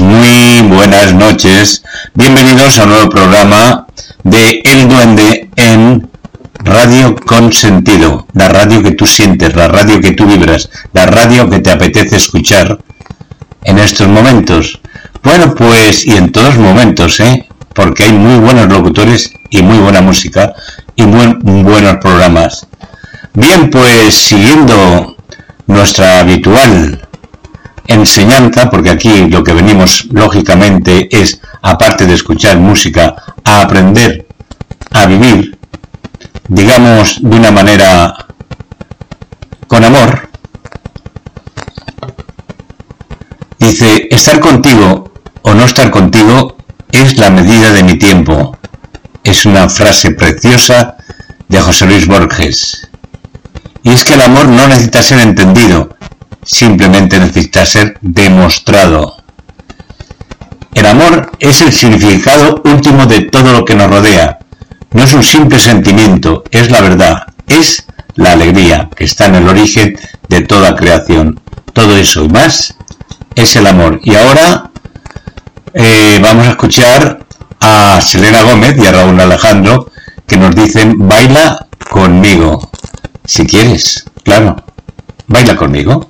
muy buenas noches. Bienvenidos a un nuevo programa de El Duende en Radio Consentido, la radio que tú sientes, la radio que tú vibras, la radio que te apetece escuchar en estos momentos. Bueno, pues, y en todos momentos, ¿eh? Porque hay muy buenos locutores y muy buena música y muy buenos programas. Bien, pues, siguiendo nuestra habitual enseñanza, porque aquí lo que venimos lógicamente es, aparte de escuchar música, a aprender a vivir, digamos, de una manera con amor. Dice, estar contigo o no estar contigo es la medida de mi tiempo. Es una frase preciosa de José Luis Borges. Y es que el amor no necesita ser entendido, simplemente necesita ser demostrado. El amor es el significado último de todo lo que nos rodea. No es un simple sentimiento, es la verdad, es la alegría que está en el origen de toda creación. Todo eso y más es el amor. Y ahora eh, vamos a escuchar a Selena Gómez y a Raúl Alejandro que nos dicen baila conmigo. Si quieres, claro, baila conmigo.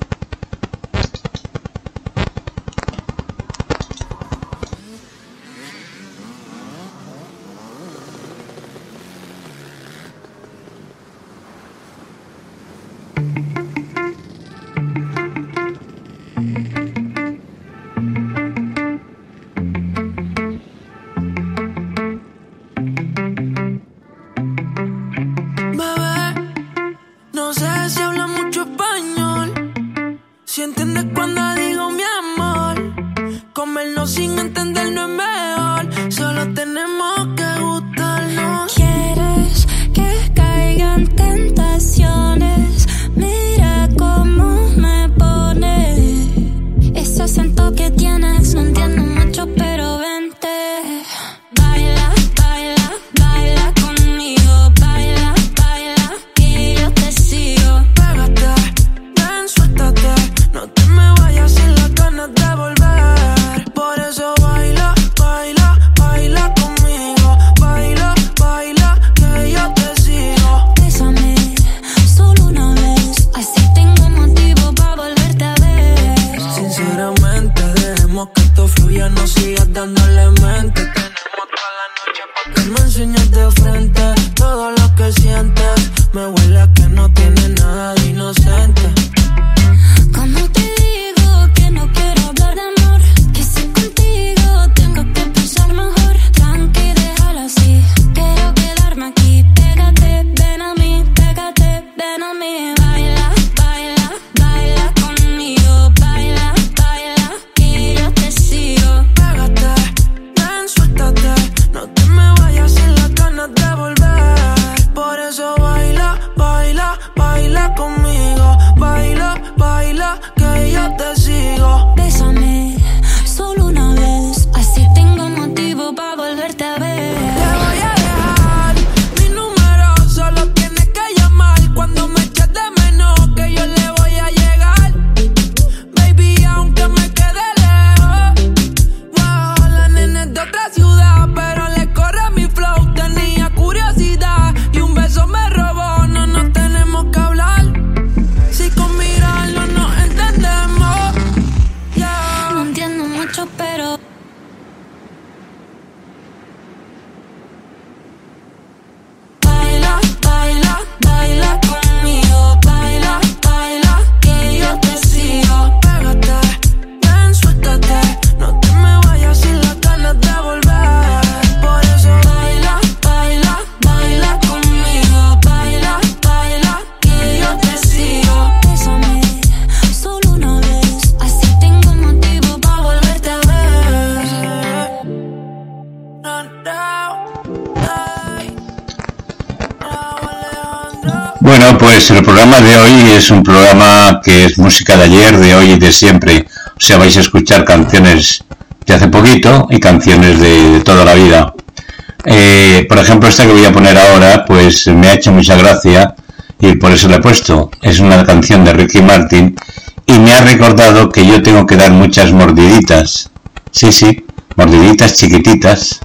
Hoy es un programa que es música de ayer, de hoy y de siempre. O sea, vais a escuchar canciones de hace poquito y canciones de, toda la vida. Eh, por ejemplo, esta que voy a poner ahora, pues me ha hecho mucha gracia y por eso la he puesto. Es una canción de Ricky Martin y me ha recordado que yo tengo que dar muchas mordiditas. Sí, sí, mordiditas chiquititas,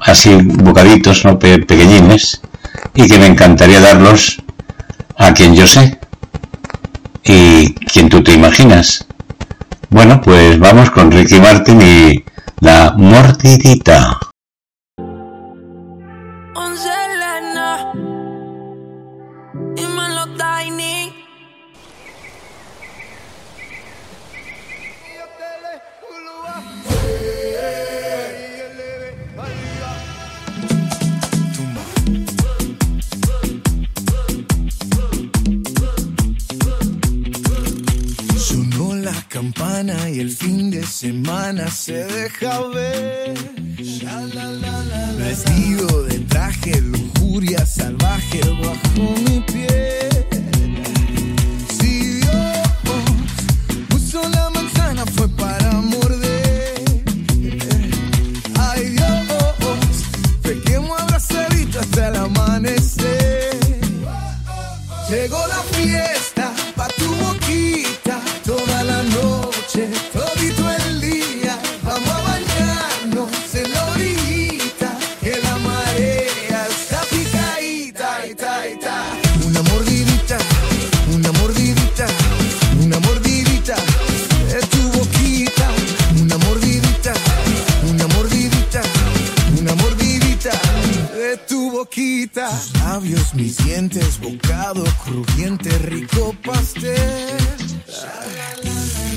así bocaditos, ¿no? pequeñines, y que me encantaría darlos a quien yo sé y quien tú te imaginas. Bueno, pues vamos con Ricky Martin y la mordidita. Se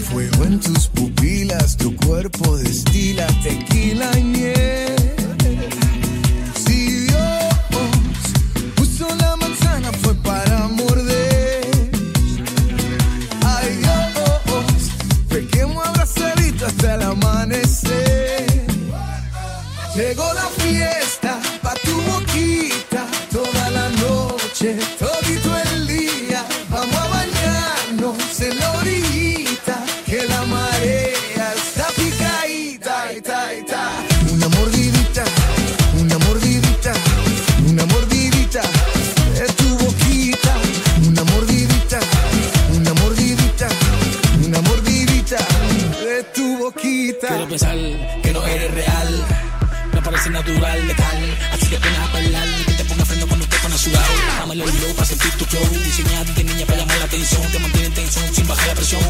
Fuego en tus pupilas, tu cuerpo destila tequila y miel. Si Dios puso la manzana fue para morder. Ay Dios, pequemos abrazadito hasta el amanecer. Llegó la fiesta natural, letal. Así que pena a bailar que te ponga freno cuando te pones sudado. Dame el low para sentir tu flow. Diseñado de niña para llamar la atención. Te mantiene en tensión sin bajar la presión.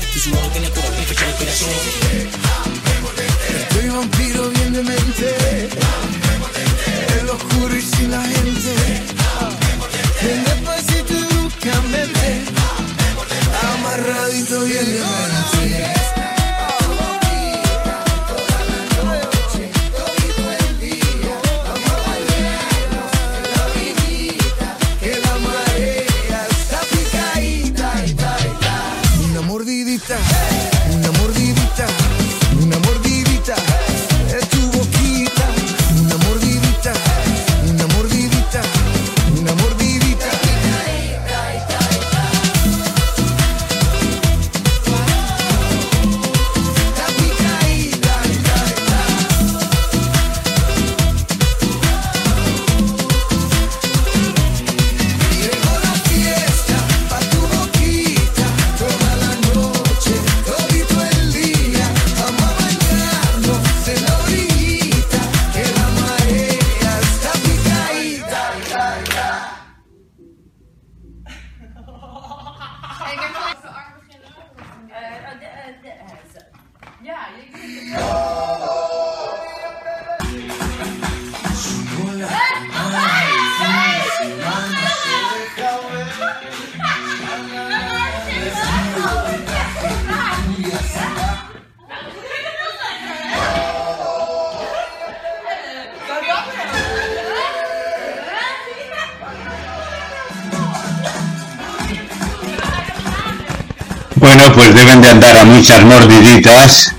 Deben de andar a muchas mordiditas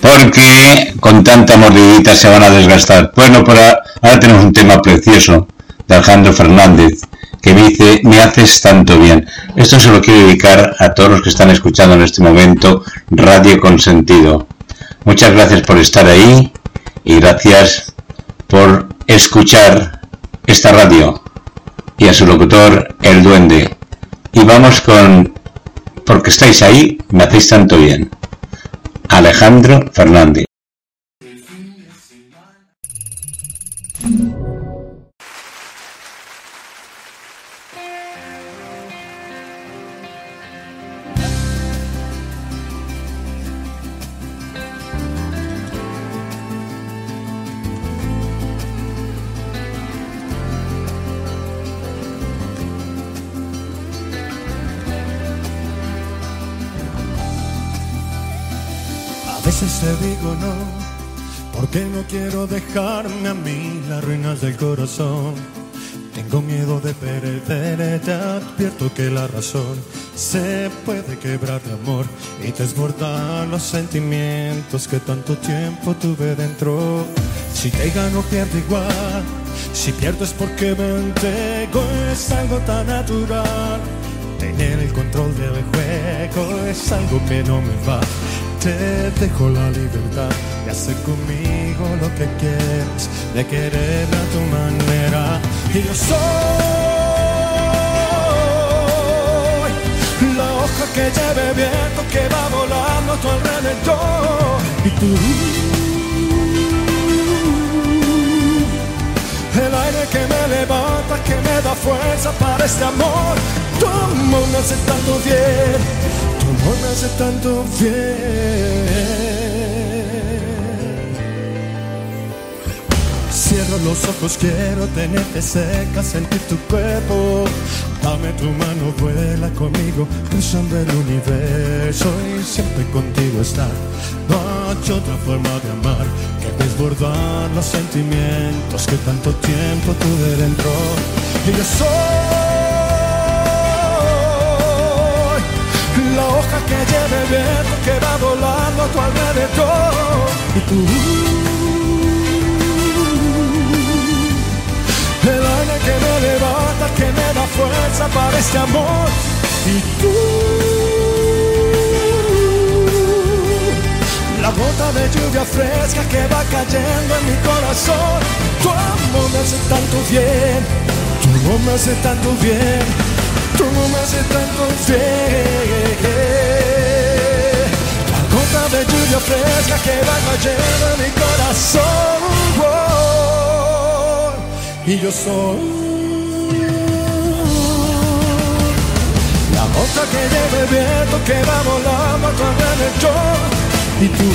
porque con tanta mordidita se van a desgastar. Bueno, por ahora tenemos un tema precioso de Alejandro Fernández que dice, me haces tanto bien. Esto se lo quiero dedicar a todos los que están escuchando en este momento Radio Consentido. Muchas gracias por estar ahí y gracias por escuchar esta radio y a su locutor, el duende. Y vamos con, porque estáis ahí, me hacéis tanto bien. Alejandro Fernández. Quiero dejarme a mí las ruinas del corazón. Tengo miedo de perder, te advierto que la razón se puede quebrar de amor y desbordar los sentimientos que tanto tiempo tuve dentro. Si te gano, pierdo igual. Si pierdo es porque me entrego, es algo tan natural. Tener el control del juego es algo que no me va te dejo la libertad de hacer conmigo lo que quieras, de querer a tu manera. Y yo soy la hoja que lleve viento que va volando a tu alrededor. Y tú, el aire que me levanta, que me da fuerza para este amor. Amor me hace tanto bien amor me hace tanto bien. Cierro los ojos, quiero tenerte cerca, sentir tu cuerpo. Dame tu mano, vuela conmigo, cruzando el universo y siempre contigo estar. No hay otra forma de amar que desbordar los sentimientos que tanto tiempo tuve dentro. Y yo soy la hoja que lleve viento que va volando a tu alrededor. Y tú, el aire que me levanta, que me da fuerza para este amor. Y tú, la gota de lluvia fresca que va cayendo en mi corazón. Tu amor me hace tanto bien, tu amor me hace tanto bien como me hace tanto bien. La gota de lluvia fresca que va cayendo en mi corazón. y yo soy la gota que lleva el viento que va volando a tu alrededor. Y tú,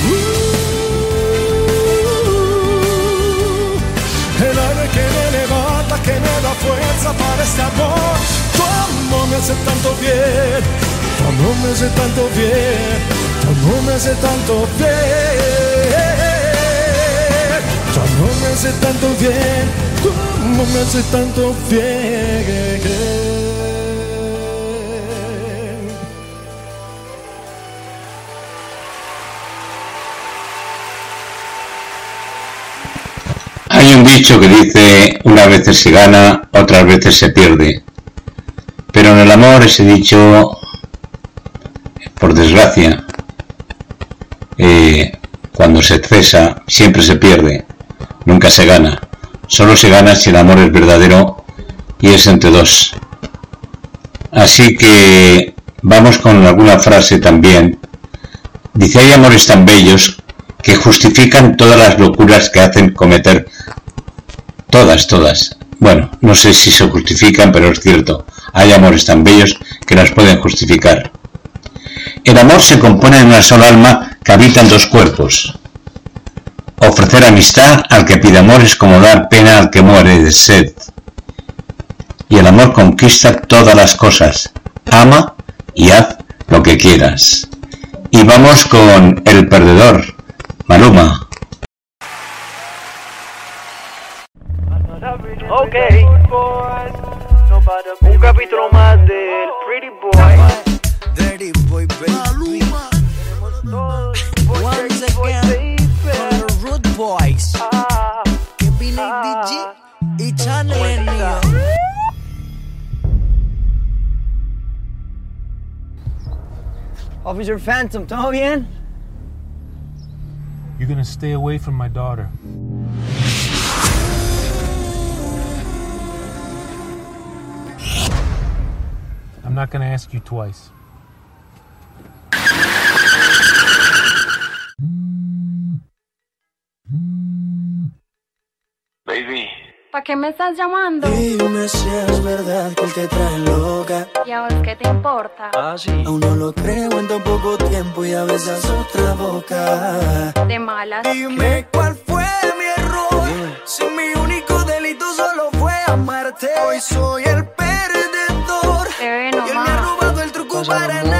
el aire que me levanta, que me da fuerza para este amor amor me hace tanto bien, amor me hace tanto bien, amor me hace tanto bien, amor me hace tanto bien, amor me hace tanto bien. Hay un dicho que dice, una veces se gana, otras veces se pierde. El amor ese dicho, por desgracia, eh, cuando se cesa siempre se pierde, nunca se gana. Solo se gana si el amor es verdadero y es entre dos. Así que vamos con alguna frase también. Dice, hay amores tan bellos que justifican todas las locuras que hacen cometer. Todas, todas. Bueno, no sé si se justifican, pero es cierto. Hay amores tan bellos que las pueden justificar. El amor se compone de una sola alma que habita en dos cuerpos. Ofrecer amistad al que pide amor es como dar pena al que muere de sed. Y el amor conquista todas las cosas. Ama y haz lo que quieras. Y vamos con El Perdedor, Maluma. Ok, un capítulo más del Pretty Boy. Dirty Boy, baby. Once again, from the Root Boys. Que Billy DJ y Chanel. Officer Phantom, ¿todo bien? You're gonna stay away from my daughter. I'm not gonna ask you twice. Baby. ¿Para qué me estás llamando? Dime si es verdad que él te trae loca. ¿Y a vos qué te importa? Ah, sí. Aún no lo creo en tan poco tiempo y a besas otra boca. De malas. Dime cuál fue mi error. Si mi único delito solo fue amarte. Hoy soy el para amor.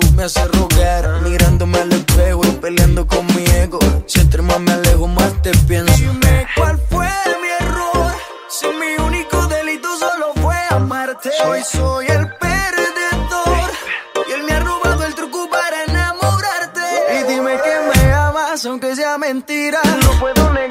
Tú me haces rogar. Mirándome al espejo y peleando con mi ego. Si entre más me alejo, más te pienso. Dime cuál fue mi error. Si mi único delito solo fue amarte. Hoy soy el perdedor. Y él me ha robado el truco para enamorarte. Y dime que me amas, aunque sea mentira. No puedo negarte,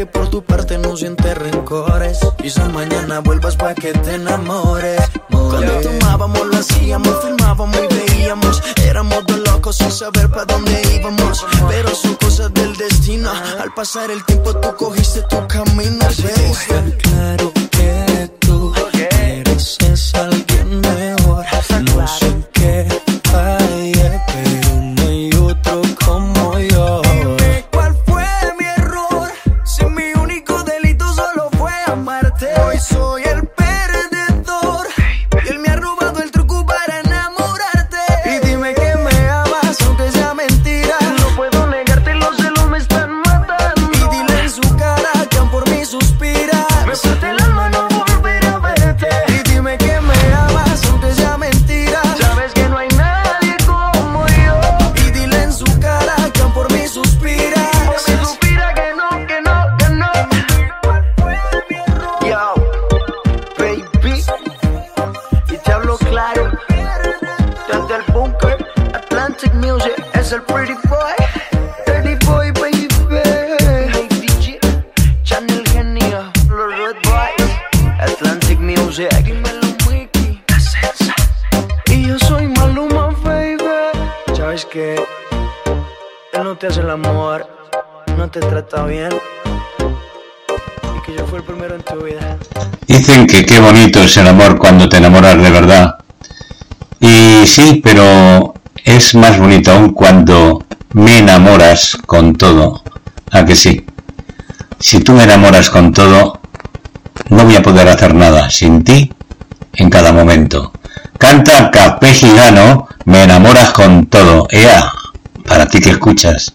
que por tu parte no sientes rencores. Quizás mañana vuelvas para que te enamores. Cuando tomábamos, lo hacíamos, filmábamos y veíamos. Éramos dos locos sin saber para dónde íbamos. Pero son cosas del destino. Al pasar el tiempo, tú cogiste tu camino. Está claro que tú mereces a alguien mejor. Bonito es el amor cuando te enamoras de verdad. Y sí, pero es más bonito aún cuando me enamoras con todo. ¿A que sí? Si tú me enamoras con todo, no voy a poder hacer nada sin ti en cada momento. Canta Capé Gigano, me enamoras con todo. Ea, para ti que escuchas.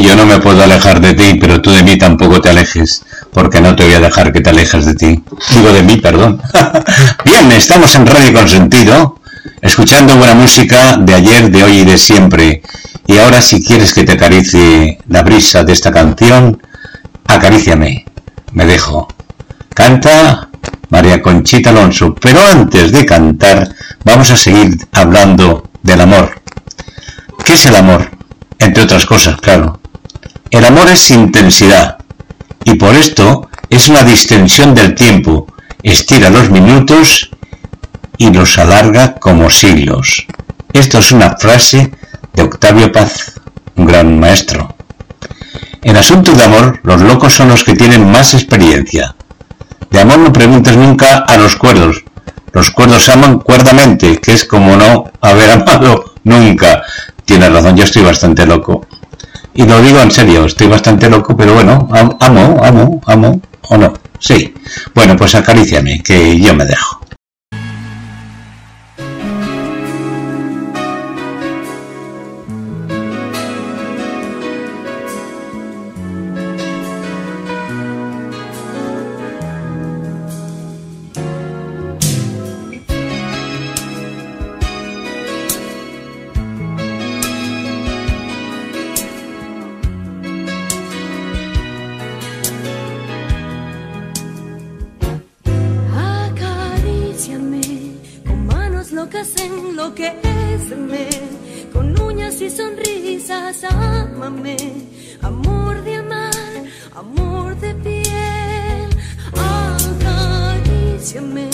Yo no me puedo alejar de ti, pero tú de mí tampoco te alejes, porque no te voy a dejar que te alejes de ti. Digo de mí, perdón. Bien, estamos en Radio Consentido, escuchando buena música de ayer, de hoy y de siempre. Y ahora si quieres que te acaricie la brisa de esta canción, acaríciame. Me dejo. Canta María Conchita Alonso, pero antes de cantar vamos a seguir hablando del amor. ¿Qué es el amor? Entre otras cosas, claro. El amor es intensidad y por esto es una distensión del tiempo. Estira los minutos y los alarga como siglos. Esto es una frase de Octavio Paz, un gran maestro. En asuntos de amor, los locos son los que tienen más experiencia. De amor no preguntes nunca a los cuerdos. Los cuerdos aman cuerdamente, que es como no haber amado nunca. Tienes razón, yo estoy bastante loco. Y lo digo en serio, estoy bastante loco, pero bueno, am- amo, amo, amo, o no. Sí. Bueno, pues acaríciame, que yo me dejo. Enloqueceme, con uñas y sonrisas, ámame, amor de amar, amor de piel. Acaríciame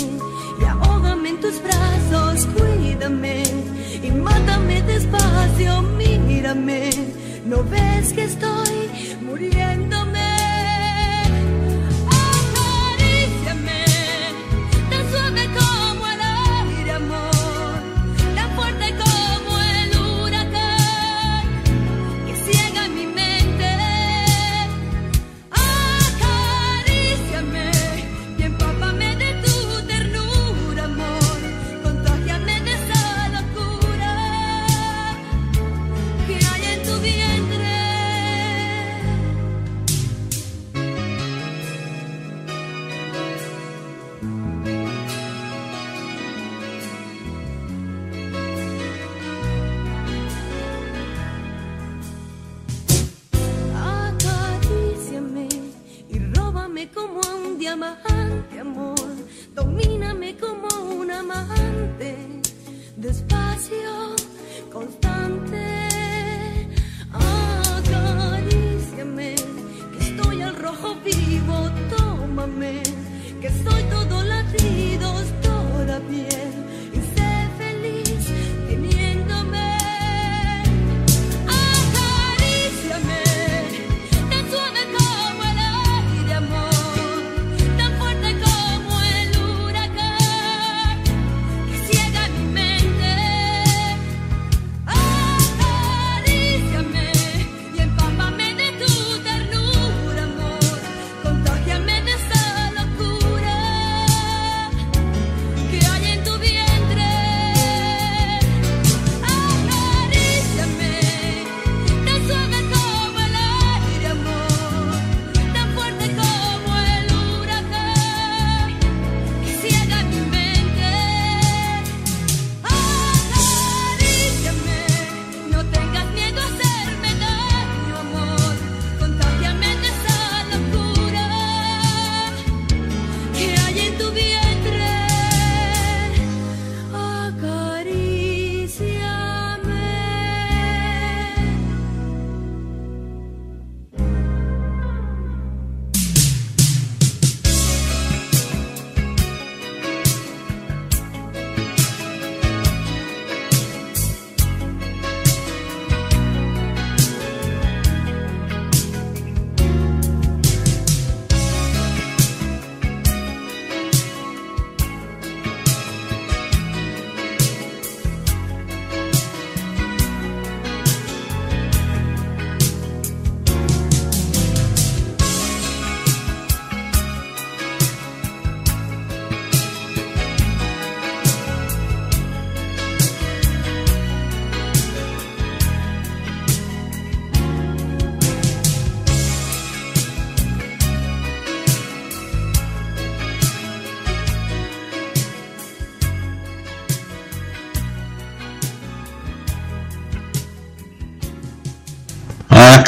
y ahógame en tus brazos, cuídame y mátame despacio, mírame, no ves que estoy muriéndome.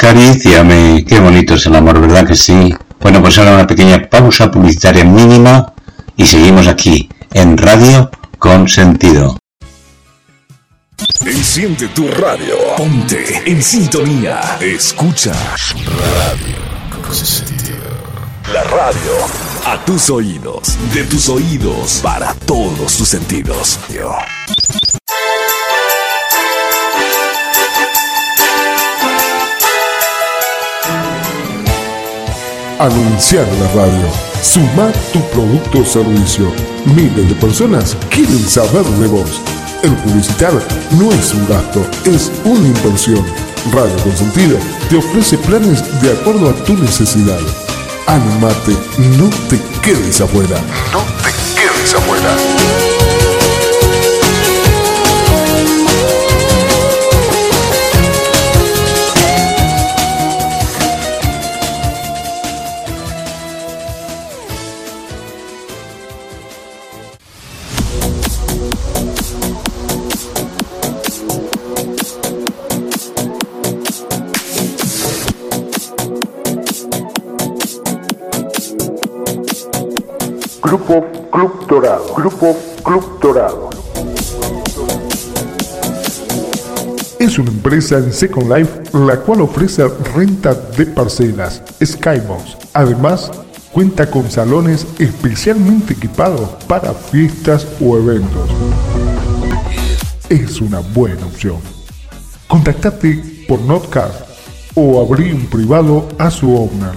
Acaríciame. Qué bonito es el amor, ¿verdad que sí? Bueno, pues ahora una pequeña pausa publicitaria mínima y seguimos aquí en Radio con Sentido. Enciende tu radio. Ponte en sintonía. Escucha Radio con sentido. La radio a tus oídos, de tus oídos para todos tus sentidos. Anunciar la radio. Suma tu producto o servicio. Miles de personas quieren saber de vos. El publicitar no es un gasto, es una inversión. Radio Consentido te ofrece planes de acuerdo a tu necesidad. Animate, no te quedes afuera. No te quedes afuera. Grupo Club Dorado. Grupo Club Dorado. Es una empresa en Second Life la cual ofrece renta de parcelas, Skybox. Además, cuenta con salones especialmente equipados para fiestas o eventos. Es una buena opción. Contactate por Notcard o abrí un privado a su owner.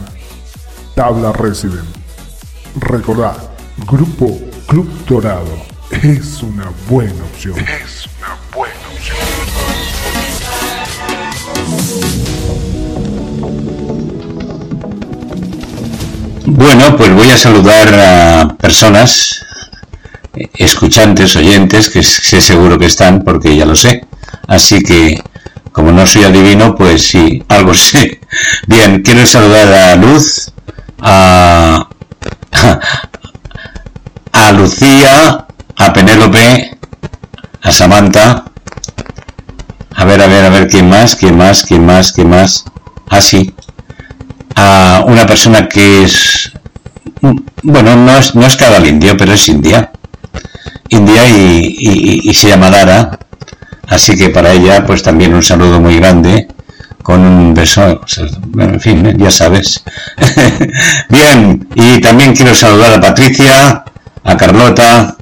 Tabla Resident. Recordá, Grupo Club Dorado es una buena opción. Es una buena opción. Bueno, pues voy a saludar a personas, escuchantes, oyentes, que sé seguro que están, porque ya lo sé. Así que, como no soy adivino, pues sí, algo sé. Bien, quiero saludar a Luz, a, a Lucía, a Penélope, a Samantha. A ver, a ver, a ver, ¿quién más? ¿Quién más? ¿Quién más? ¿Quién más? Ah, sí. A una persona que es... Bueno, no es, no es cada indio, pero es india. India y, se llama Lara. Así que para ella, pues también un saludo muy grande. Con un beso, en fin, ¿eh? ya sabes. Bien, y también quiero saludar a Patricia, a Carlota,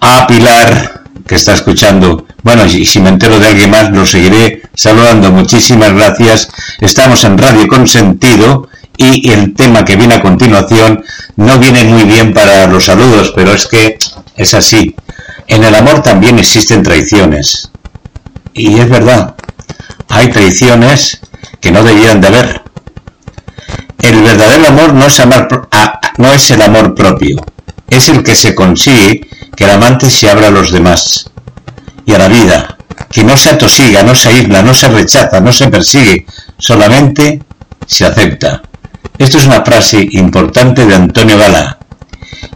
a Pilar, que está escuchando. Bueno, y si me entero de alguien más, lo seguiré saludando. Muchísimas gracias. Estamos en Radio Consentido y el tema que viene a continuación no viene muy bien para los saludos, pero es que es así. En el amor también existen traiciones. Y es verdad, hay traiciones que no debían de haber. El verdadero amor no es, amar, a- no es el amor propio, es el que se consigue que el amante se abra a los demás y a la vida, que no se atosiga, no se aísla, no se rechaza, no se persigue, solamente se acepta. Esto es una frase importante de Antonio Gala.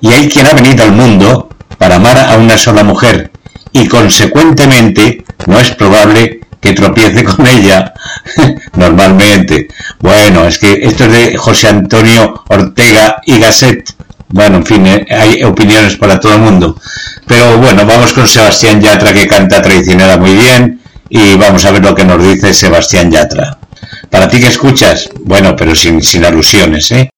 Y hay quien ha venido al mundo para amar a una sola mujer y consecuentemente no es probable tropiece con ella normalmente. Bueno, es que esto es de José Antonio Ortega y Gasset. Bueno, en fin, eh, hay opiniones para todo el mundo. Pero bueno, vamos con Sebastián Yatra que canta traicionera muy bien y vamos a ver lo que nos dice Sebastián Yatra. Para ti que escuchas, bueno, pero sin, sin alusiones, ¿eh?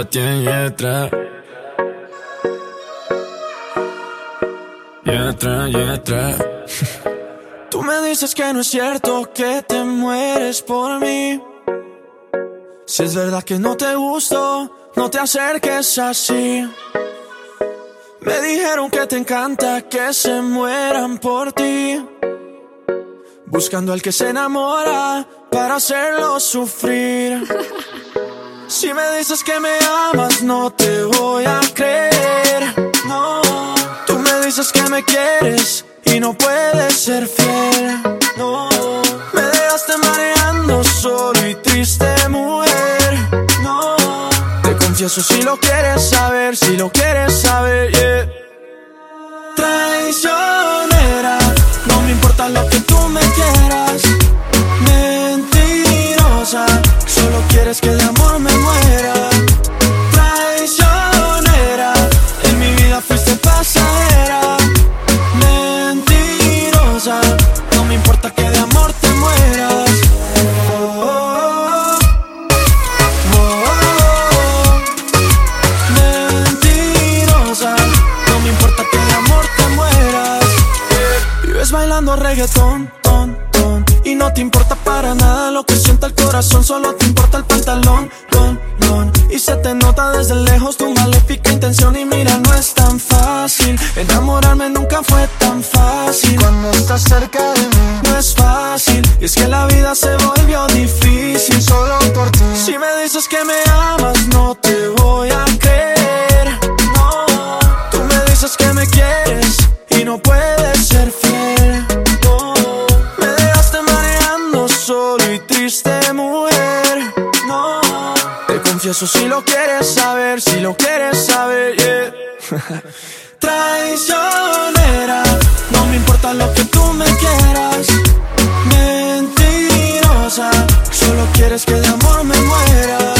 Sebastián Yatra. Yatra, Yatra. Tú me dices que no es cierto que te mueres por mí. Si es verdad que no te gusto, no te acerques así. Me dijeron que te encanta que se mueran por ti. Buscando al que se enamora para hacerlo sufrir. Si me dices que me amas, no te voy a creer. No, tú me dices que me quieres y no puedes ser fiel. No, me dejaste mareando ando solo y triste, mujer. No, te confieso si lo quieres saber, si lo quieres saber, yeah. Traicionera, no me importa lo que tú me quieras. Mentirosa, solo quieres que de amor me muera. Traicionera, en mi vida fuiste pasajera. Mentirosa, no me importa que de amor te mueras. Oh, oh, oh. Mentirosa, no me importa que de amor te mueras. Vives bailando reggaetón, ton, ton, y no te importa corazón, solo te importa el pantalón, don, don. Y se te nota desde lejos tu maléfica intención y mira, no es tan fácil. Enamorarme nunca fue tan fácil. Cuando estás cerca de mí, no es fácil. Y es que la vida se volvió difícil solo por ti. Si me dices que me amas, no te confieso si lo quieres saber, si lo quieres saber, yeah. Traicionera, no me importa lo que tú me quieras. Mentirosa, solo quieres que de amor me muera.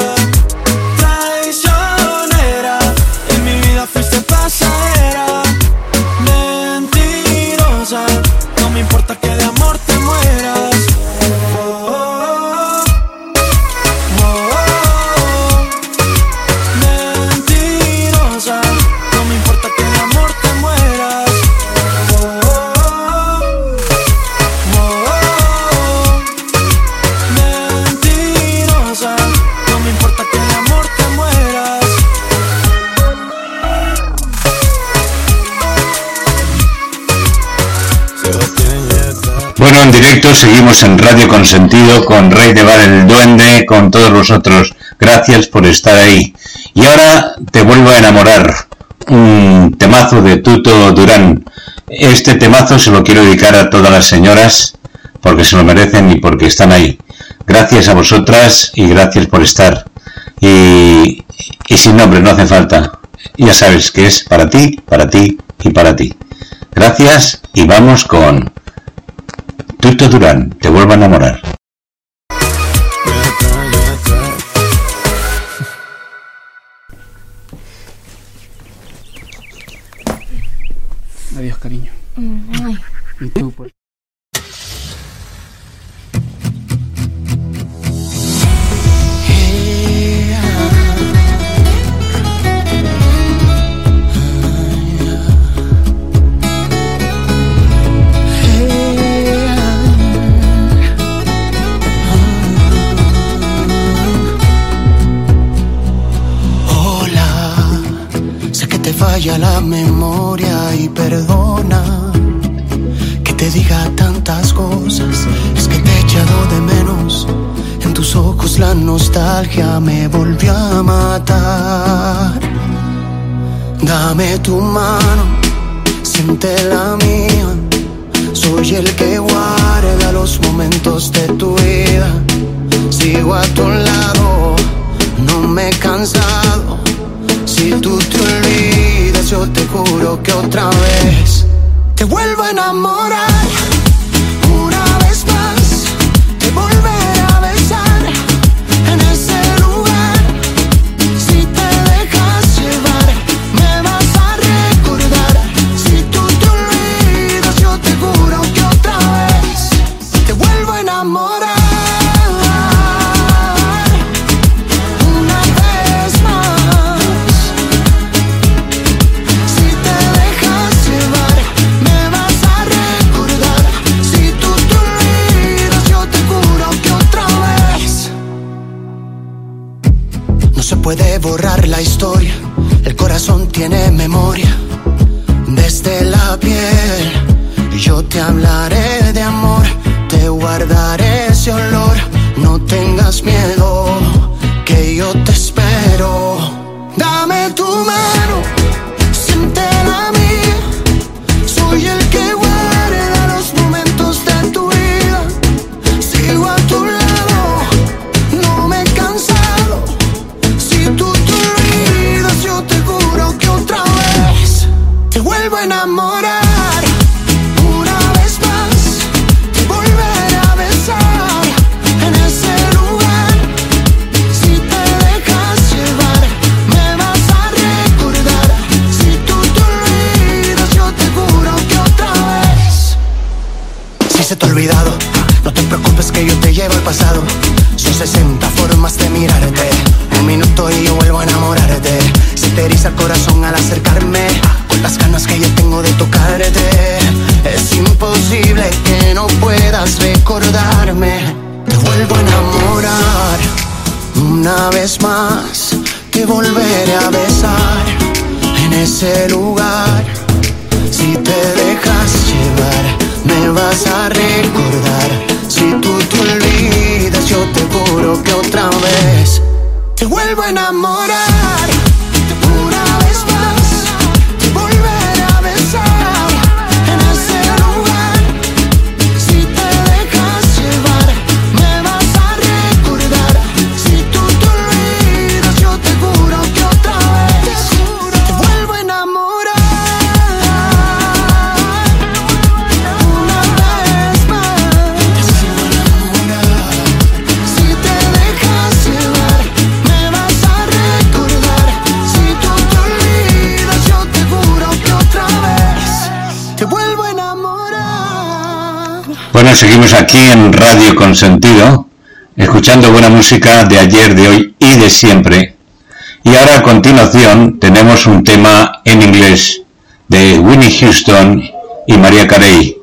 En directo seguimos en Radio Consentido con Rey de Bar el Duende, con todos vosotros. Gracias por estar ahí. Y ahora te vuelvo a enamorar. Un temazo de Tuto Durán. Este temazo se lo quiero dedicar a todas las señoras porque se lo merecen y porque están ahí. Gracias a vosotras y gracias por estar. Y, y sin nombre, no hace falta. Ya sabes que es para ti, para ti y para ti. Gracias y vamos con Tuto Durán, te vuelvo a enamorar. Adiós, cariño. Y tú, por... falla la memoria y perdona que te diga tantas cosas. Es que te he echado de menos. En tus ojos la nostalgia me volvió a matar. Dame tu mano, siente la mía. Soy el que guarda los momentos de tu vida. Sigo a tu lado, no me he cansado. Si tú te olvidas, yo te juro que otra vez te vuelvo a enamorar. Puede borrar la historia, el corazón tiene memoria. Desde la piel, yo te hablaré seguimos aquí en Radio Consentido, escuchando buena música de ayer, de hoy y de siempre. Y ahora a continuación tenemos un tema en inglés de Winnie Houston y María Carey,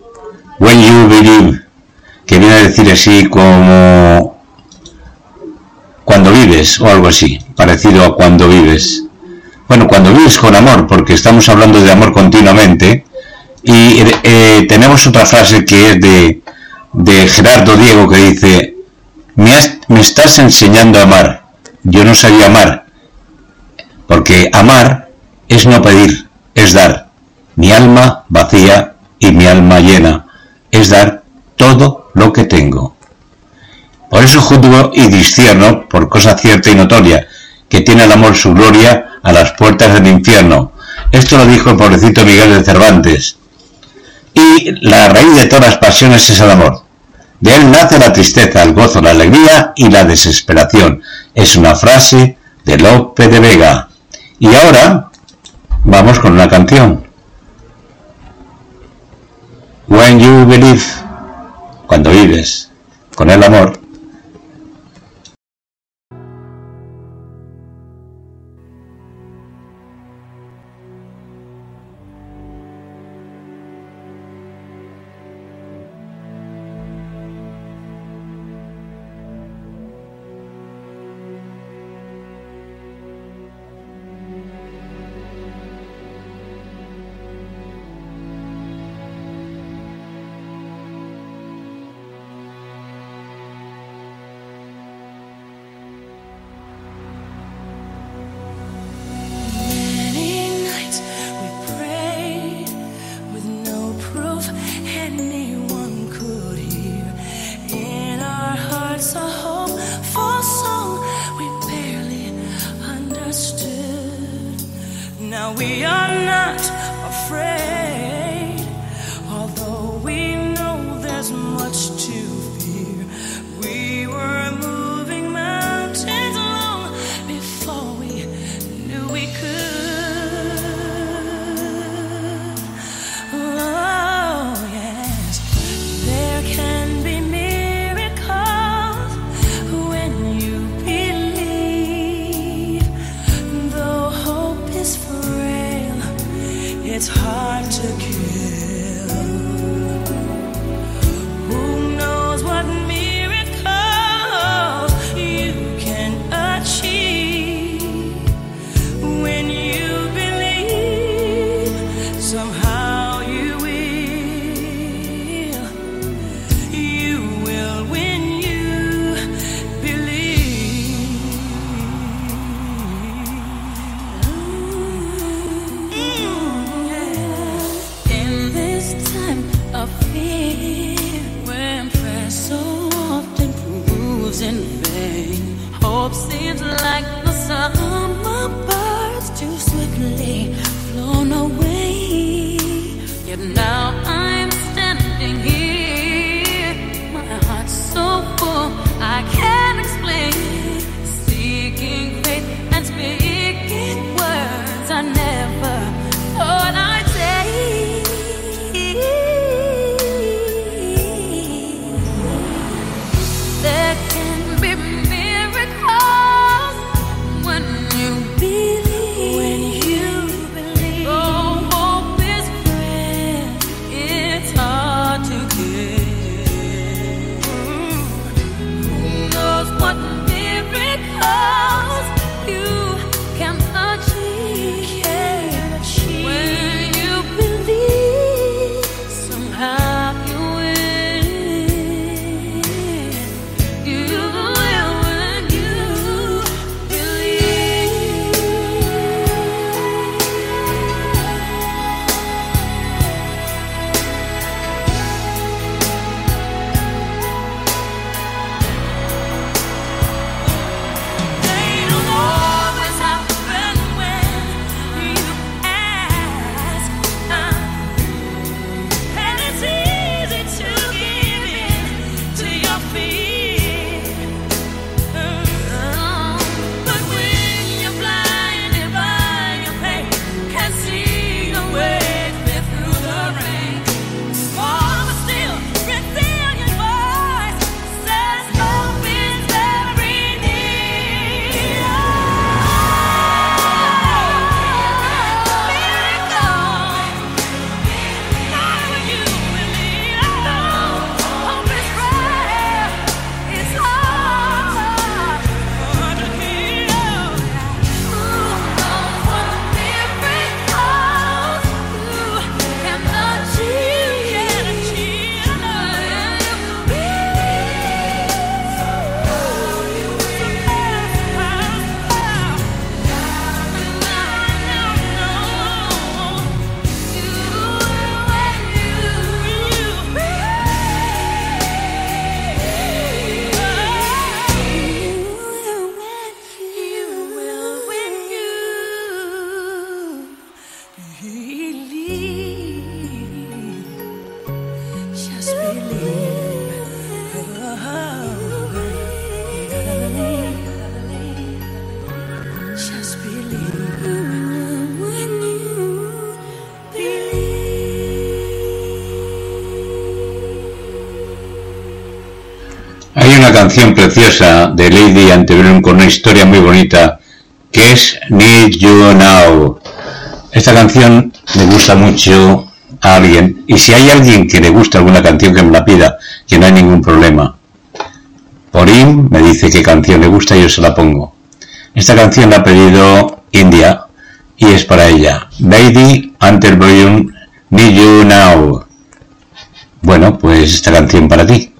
When You Believe, que viene a decir así como cuando vives o algo así, parecido a cuando vives. Bueno, cuando vives con amor, porque estamos hablando de amor continuamente. Y eh, tenemos otra frase que es de, de Gerardo Diego que dice, me, has- me estás enseñando a amar. Yo no sabía amar. Porque amar es no pedir, es dar. Mi alma vacía y mi alma llena. Es dar todo lo que tengo. Por eso juzgo y discierno, por cosa cierta y notoria, que tiene el amor su gloria a las puertas del infierno. Esto lo dijo el pobrecito Miguel de Cervantes. Y la raíz de todas las pasiones es el amor. De él nace la tristeza, el gozo, la alegría y la desesperación. Es una frase de Lope de Vega. Y ahora vamos con una canción. When you believe, cuando vives con el amor. canción preciosa de Lady Antebellum con una historia muy bonita que es Need You Now. Esta canción me gusta mucho a alguien y si hay alguien que le gusta alguna canción que me la pida, que no hay ningún problema. Por Porim me dice qué canción le gusta y yo se la pongo. Esta canción la ha pedido India y es para ella. Lady Antebellum Need You Now. Bueno, pues esta canción para ti.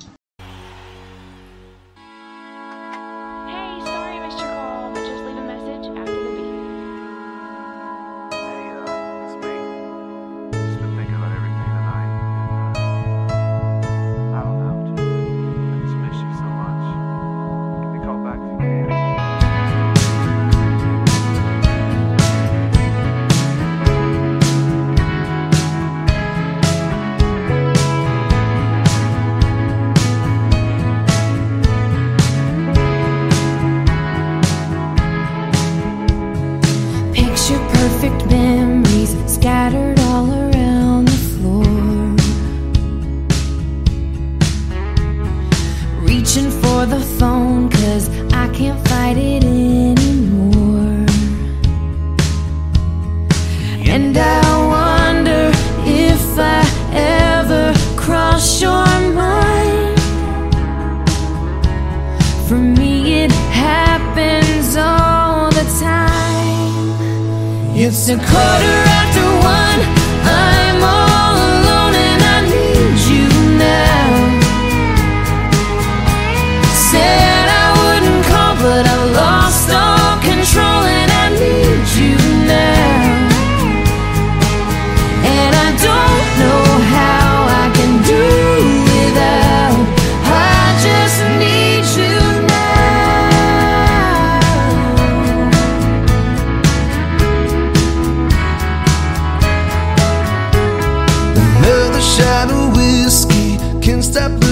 can stop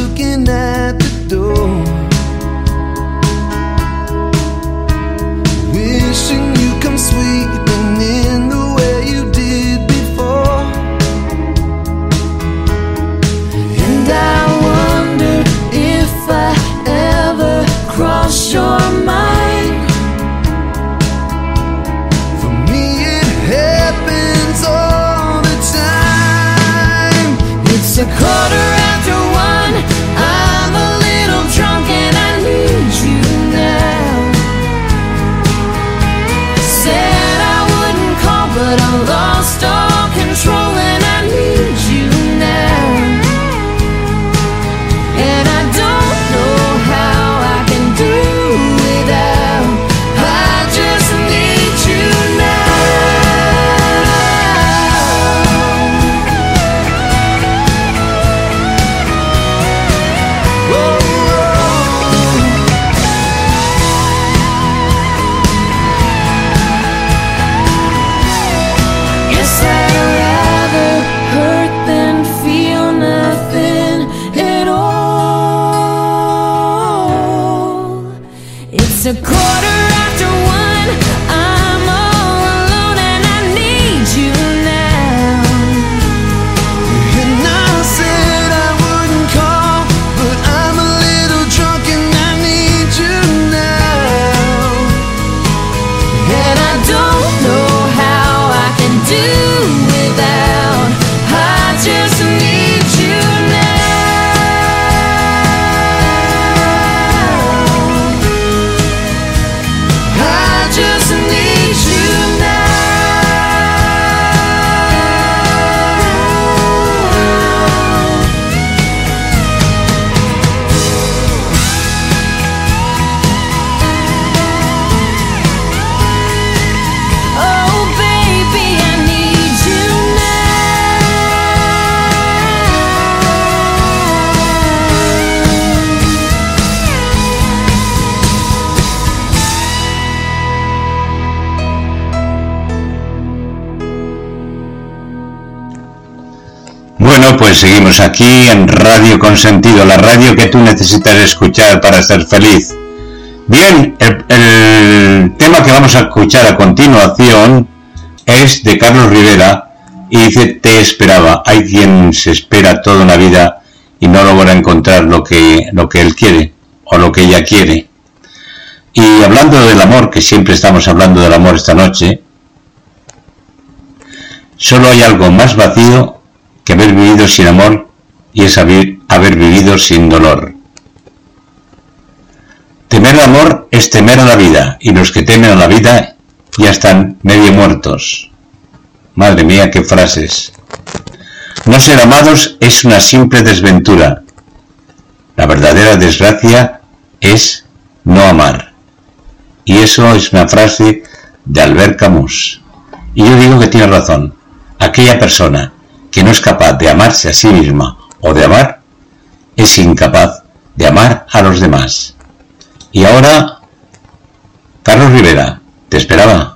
A quarter pues seguimos aquí en Radio Consentido, la radio que tú necesitas escuchar para ser feliz. Bien, el, el tema que vamos a escuchar a continuación es de Carlos Rivera y dice Te esperaba. Hay quien se espera toda una vida y no logra encontrar lo que, lo que él quiere o lo que ella quiere. Y hablando del amor, que siempre estamos hablando del amor esta noche, solo hay algo más vacío que haber vivido sin amor y es haber, haber vivido sin dolor. Temer al amor es temer a la vida y los que temen a la vida ya están medio muertos. Madre mía, qué frases. No ser amados es una simple desventura. La verdadera desgracia es no amar. Y eso es una frase de Albert Camus. Y yo digo que tiene razón. Aquella persona que no es capaz de amarse a sí misma o de amar, es incapaz de amar a los demás. Y ahora, Carlos Rivera, te esperaba.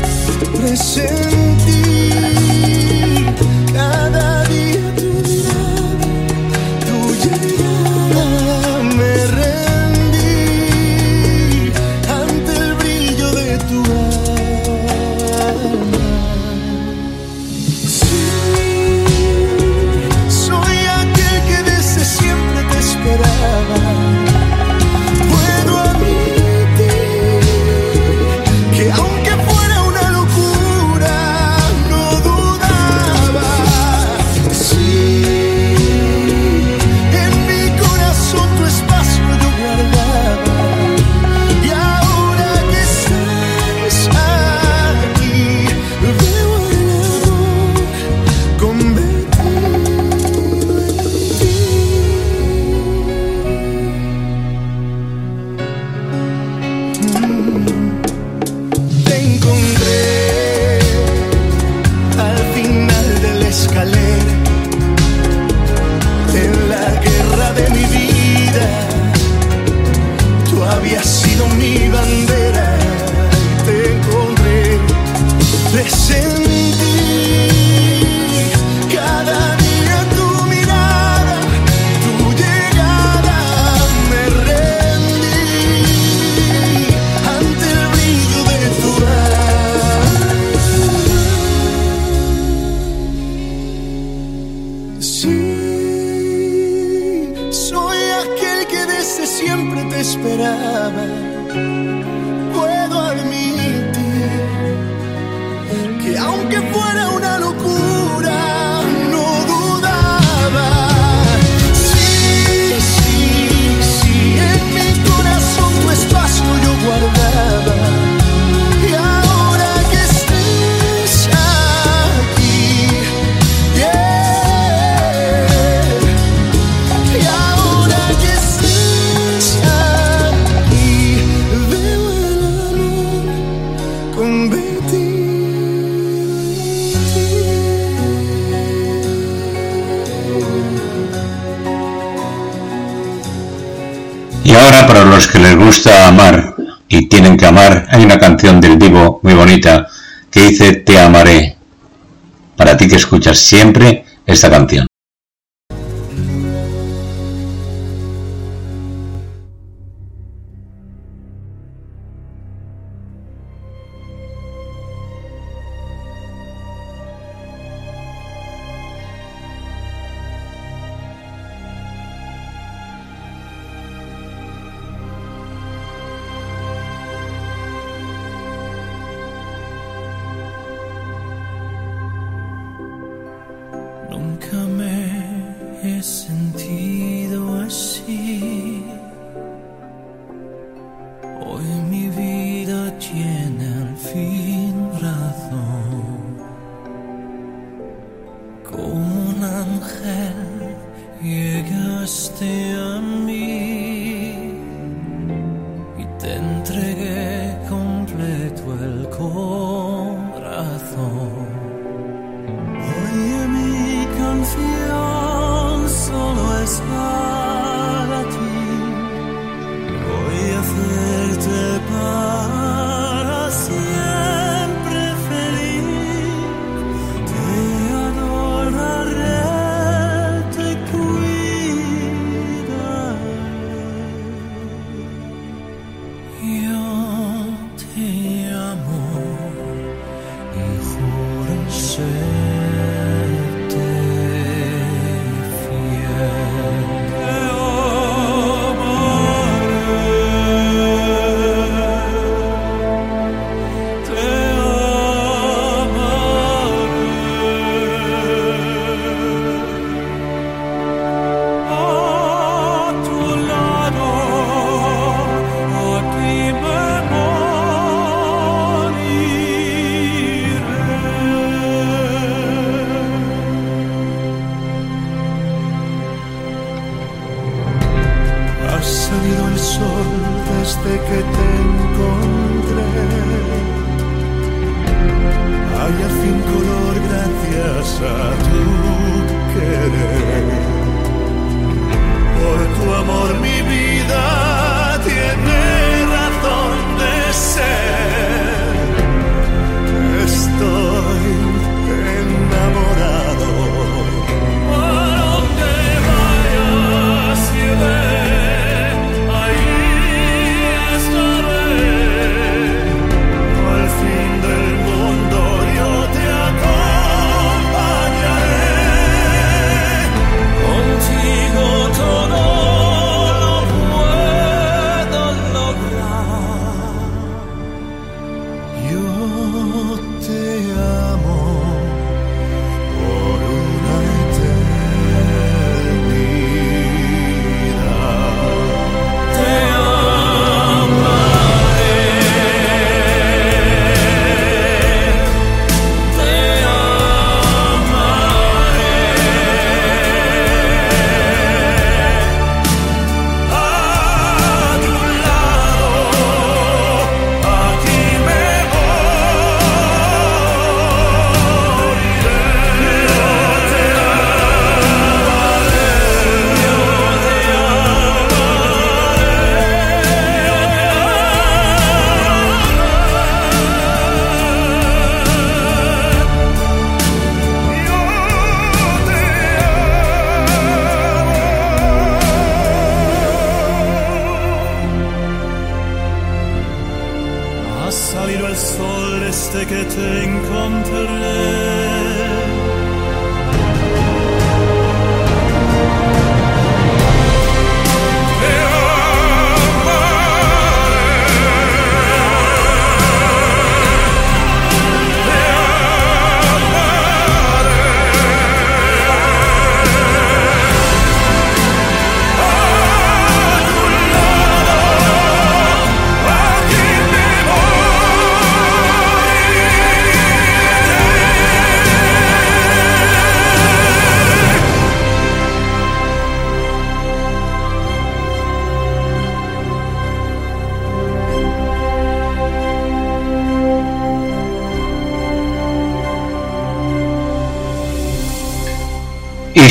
presentí cada los que les gusta amar y tienen que amar, hay una canción del Divo muy bonita que dice Te amaré. Para ti que escuchas siempre esta canción.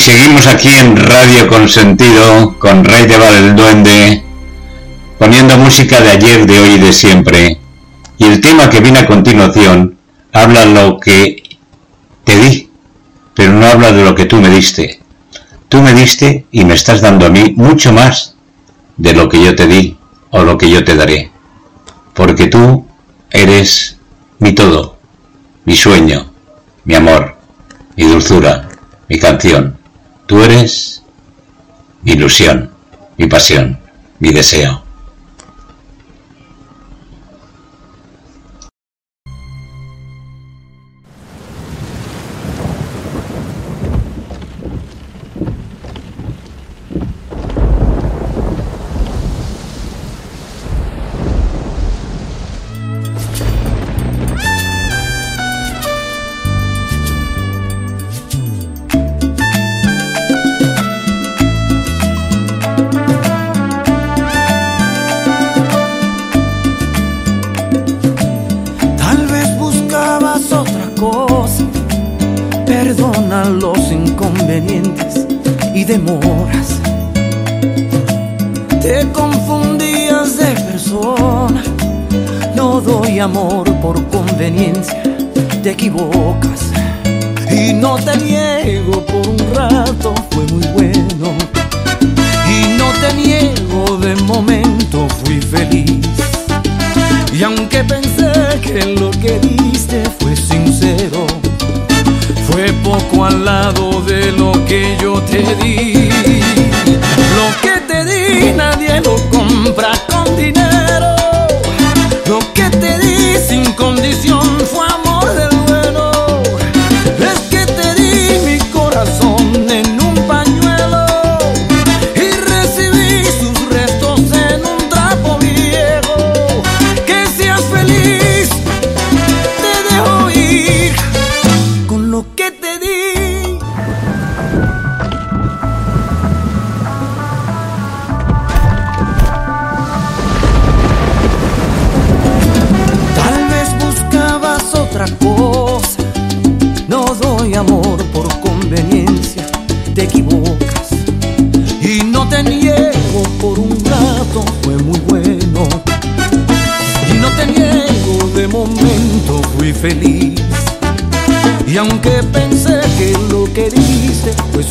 seguimos aquí en Radio Consentido con Rey de Val el Duende, poniendo música de ayer, de hoy y de siempre. Y el tema que viene a continuación habla lo que te di, pero no habla de lo que tú me diste. Tú me diste y me estás dando a mí mucho más de lo que yo te di o lo que yo te daré. Porque tú eres mi todo, mi sueño, mi amor, mi dulzura, mi canción. Tú eres mi ilusión, mi pasión, mi deseo,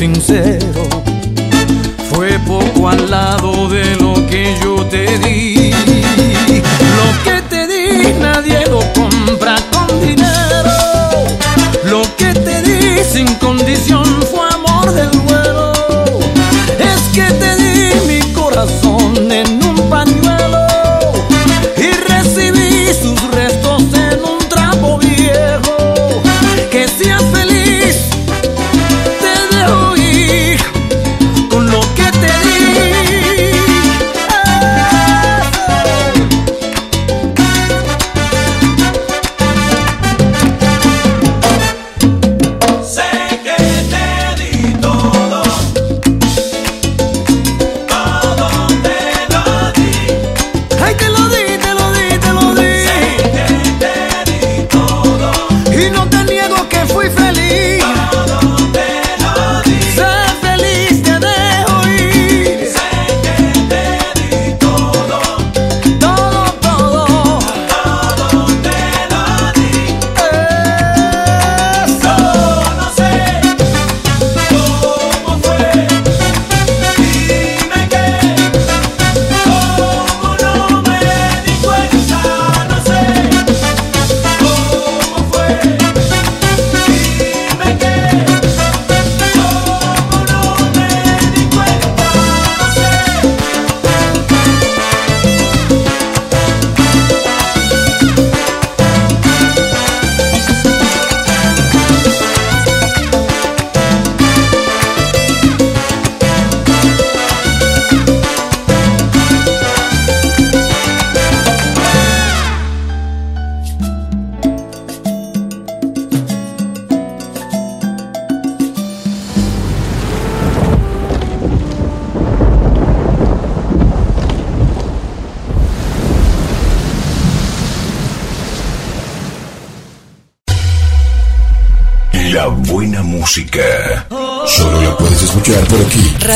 sincero.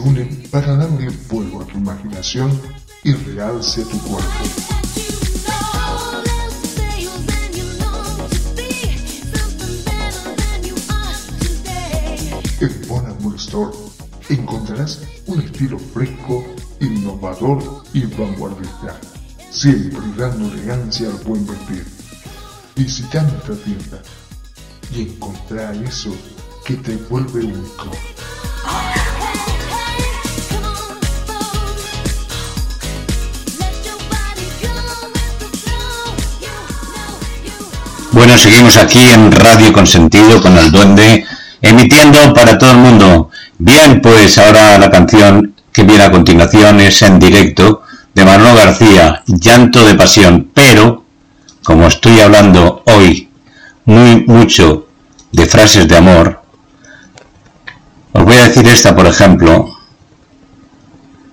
Unen para darle fuego a tu imaginación y realce a tu cuerpo. En Bon Amour Store encontrarás un estilo fresco, innovador y vanguardista, siempre dando elegancia al buen vestir. Visita nuestra tienda y encontrar eso que te vuelve único. Bueno, seguimos aquí en Radio Consentido con el Duende, emitiendo para todo el mundo. Bien, pues ahora la canción que viene a continuación es en directo de Manolo García, Llanto de Pasión, pero como estoy hablando hoy muy mucho de frases de amor, os voy a decir esta, por ejemplo.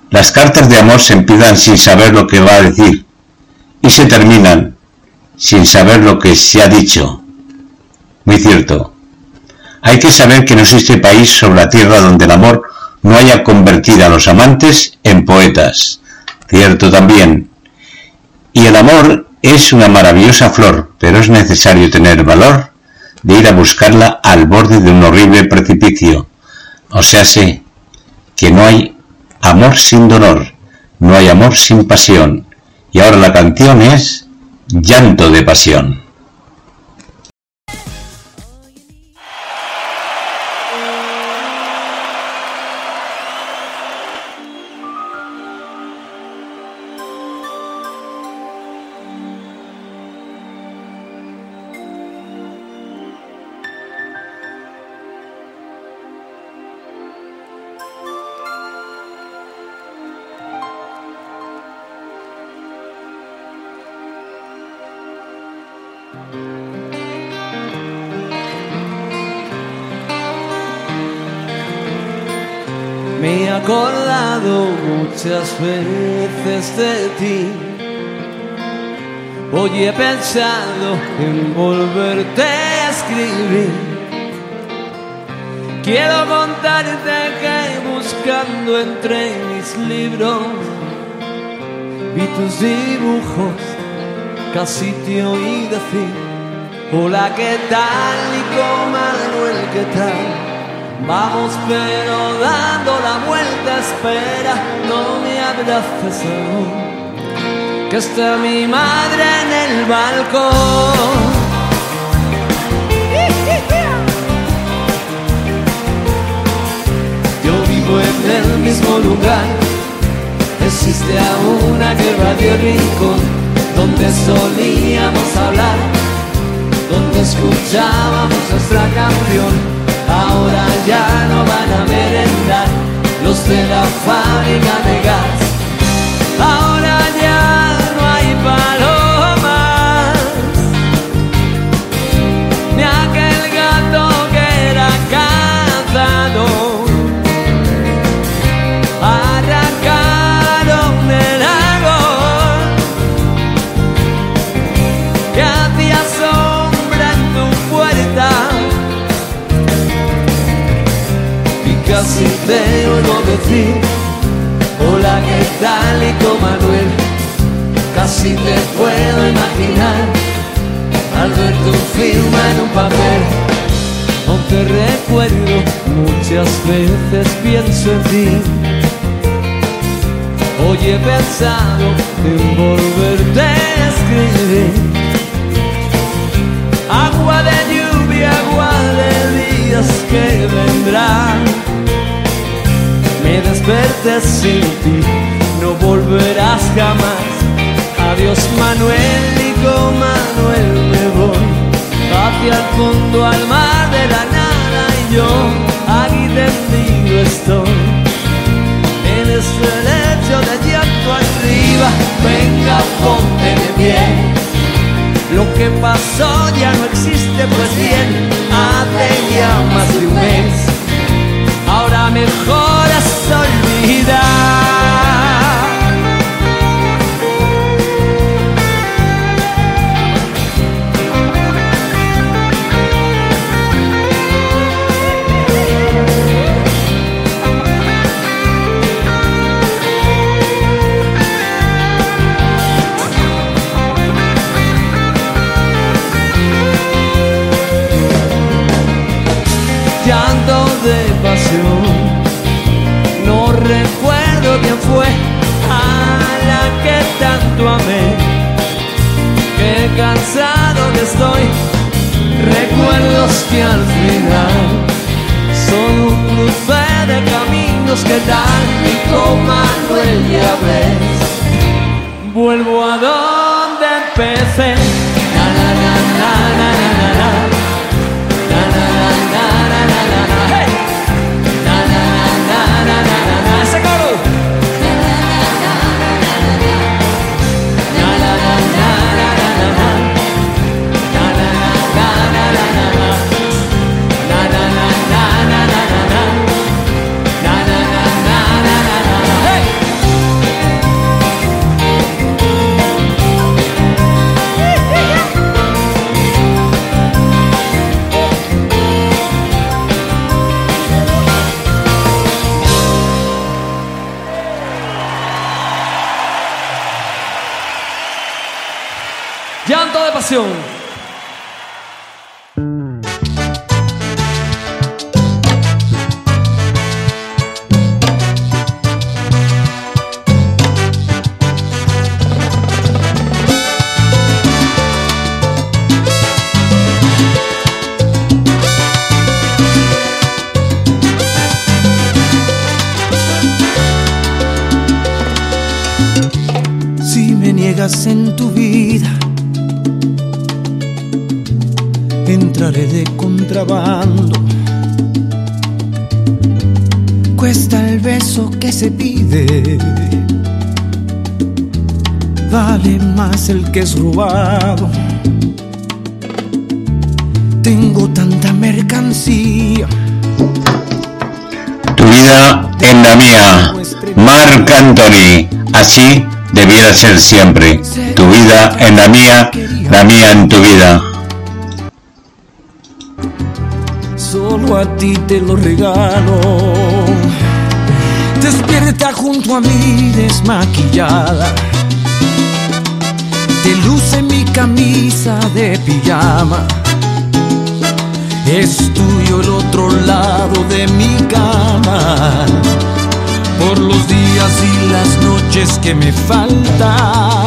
Las cartas de amor se empiezan sin saber lo que va a decir y se terminan sin saber lo que se ha dicho. Muy cierto. Hay que saber que no existe país sobre la tierra donde el amor no haya convertido a los amantes en poetas. Cierto también. Y el amor es una maravillosa flor, pero es necesario tener valor de ir a buscarla al borde de un horrible precipicio. O sea, sé que no hay amor sin dolor, no hay amor sin pasión. Y ahora la canción es Llanto de Pasión. Veces de ti. Hoy he pensado en volverte a escribir. Quiero contarte que buscando entre mis libros vi tus dibujos, casi te oí decir, hola, ¿qué tal? Nico Manuel, ¿qué tal? Vamos pero dando la vuelta, espera, no me abraces aún, que está mi madre en el balcón. Yo vivo en el mismo lugar, existe aún una guerra de rincón, donde solíamos hablar, donde escuchábamos nuestra canción ahora ya no van a merendar los de la fábrica de gas. Ahora Manuel Casi te puedo imaginar Al ver tu firma en un papel. Aunque recuerdo muchas veces pienso en ti. Hoy he pensado en volverte a escribir. Agua de lluvia, agua de días que vendrán. Me desperté sin ti, no volverás Adiós Manuel, digo Manuel, me voy hacia el fondo al mar de la nada y yo aquí tendido estoy en este lecho de llanto arriba. Venga, ponte de pie. Lo que pasó ya no existe, pues bien, hace ya más de un mes. Ahora mejor es olvidar. Estoy. Recuerdos que al final son un cruce de caminos que y como Manuel ya ves. Vuelvo a donde empecé. Na, na, na, vale más el que es robado. Tengo tanta mercancía. Tu vida en la mía. Marc Anthony. Así debiera ser siempre. Tu vida en la mía, la mía en tu vida. Solo a ti te lo regalo. Despierta junto a mí desmaquillada. Te luce mi camisa de pijama. Es tuyo el otro lado de mi cama. Por los días y las noches que me faltan.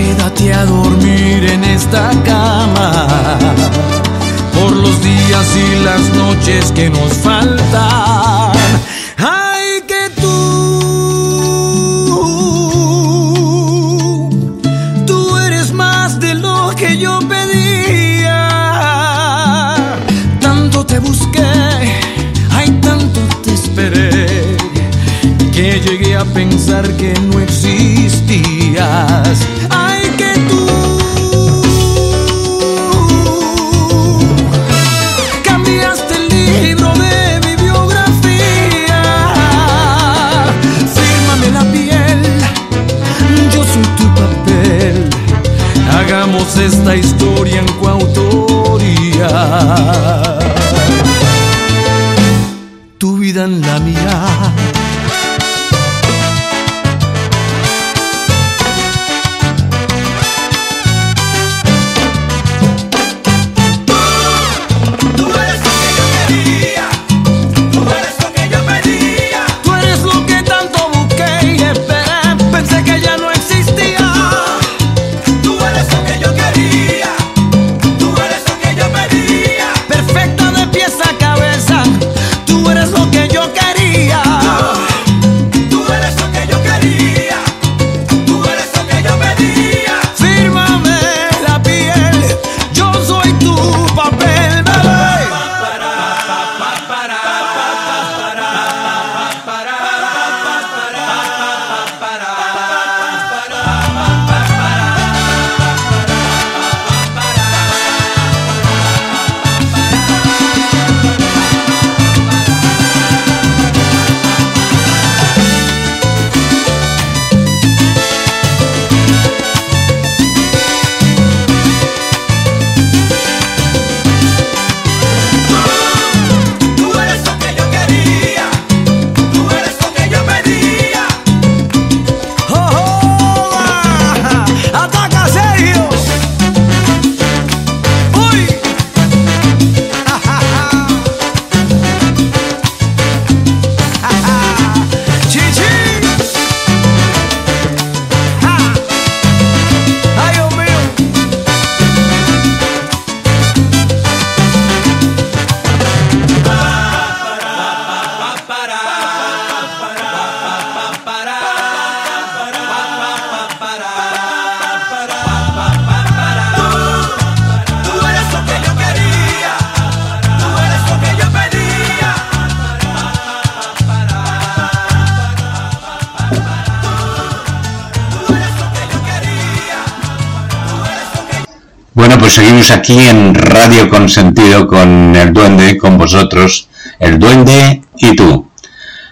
Quédate a dormir en esta cama. Por los días y las noches que nos faltan. Ay, que tú, tú eres más de lo que yo pedía. Tanto te busqué, ay, tanto te esperé, que llegué a pensar que no Tu vida en la mía. Pues seguimos aquí en Radio Consentido con el Duende, con vosotros, el Duende y tú.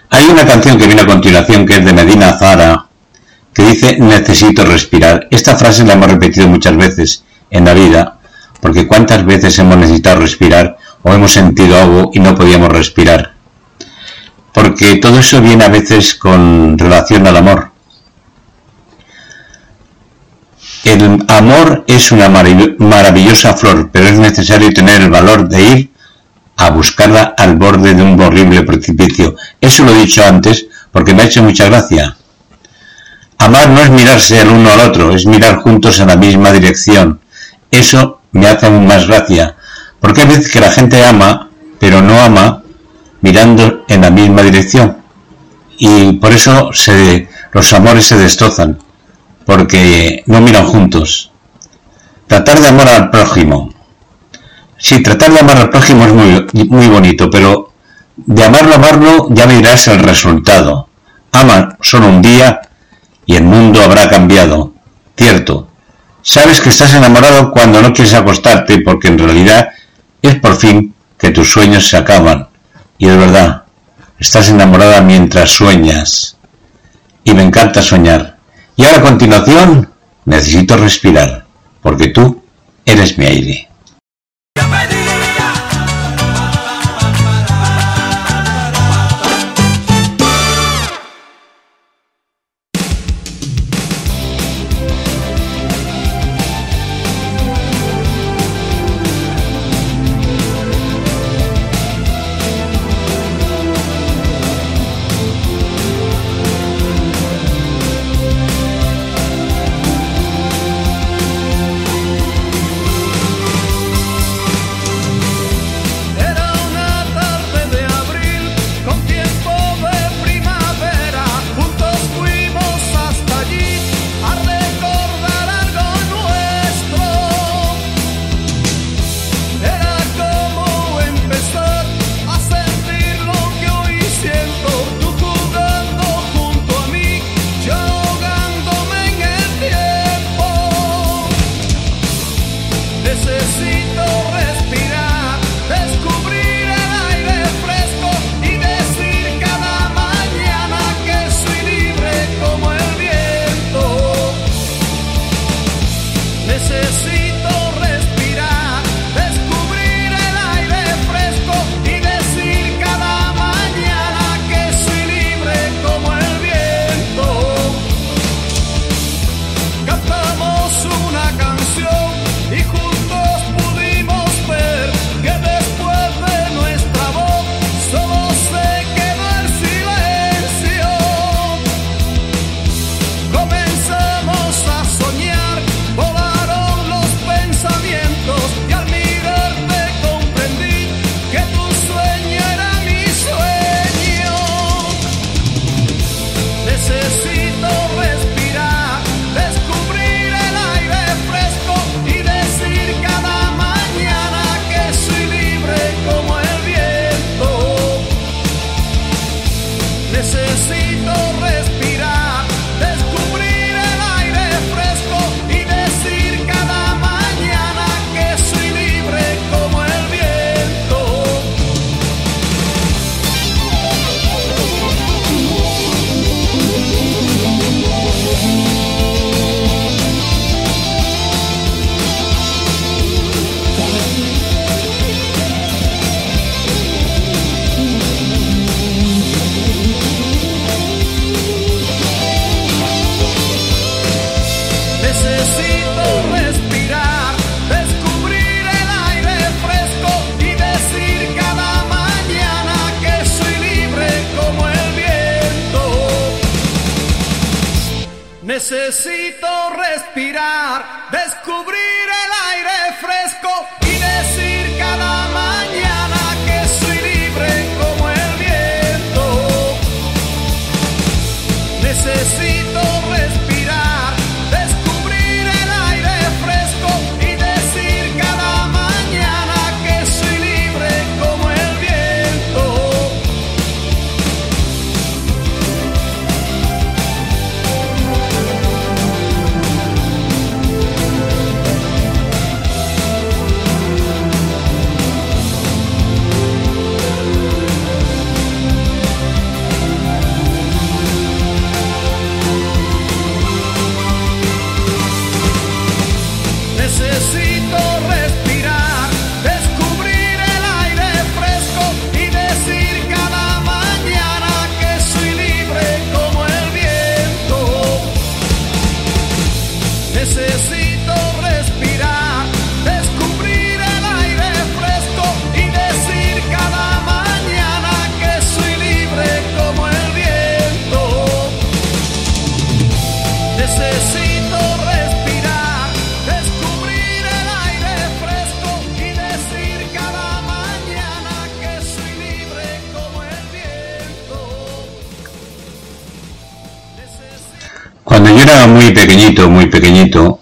Hay una canción que viene a continuación que es de Medina Zara, que dice necesito respirar. Esta frase la hemos repetido muchas veces en la vida, porque cuántas veces hemos necesitado respirar o hemos sentido algo y no podíamos respirar. Porque todo eso viene a veces con relación al amor. El amor es una marav- maravillosa flor, pero es necesario tener el valor de ir a buscarla al borde de un horrible precipicio. Eso lo he dicho antes porque me ha hecho mucha gracia. Amar no es mirarse el uno al otro, es mirar juntos en la misma dirección. Eso me hace aún más gracia, porque hay veces que la gente ama, pero no ama mirando en la misma dirección. Y por eso los amores se destrozan, porque no miran juntos. Tratar de amar al prójimo. Sí, tratar de amar al prójimo es muy, muy bonito, pero de amarlo, amarlo, ya verás el resultado. Ama solo un día y el mundo habrá cambiado. Cierto. Sabes que estás enamorado cuando no quieres acostarte porque en realidad es por fin que tus sueños se acaban. Y es verdad, estás enamorada mientras sueñas. Y me encanta soñar. Y ahora a continuación necesito respirar, porque tú eres mi aire. Muy pequeñito, muy pequeñito,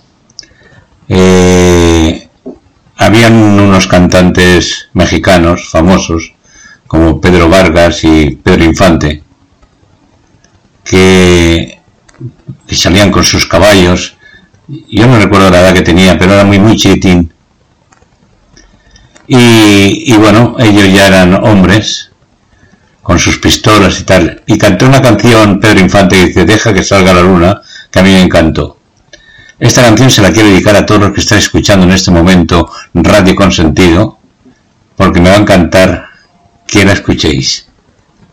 eh, habían unos cantantes mexicanos famosos, como Pedro Vargas y Pedro Infante, que, salían con sus caballos. Yo no recuerdo la edad que tenía, pero era muy, muy. Y, y bueno, ellos ya eran hombres, con sus pistolas y tal. Y cantó una canción, Pedro Infante, que dice, deja que salga la luna, que a mí me encantó. Esta canción se la quiero dedicar a todos los que están escuchando en este momento Radio Consentido, porque me va a encantar que la escuchéis.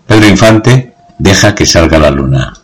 Pedro Infante, deja que salga la luna.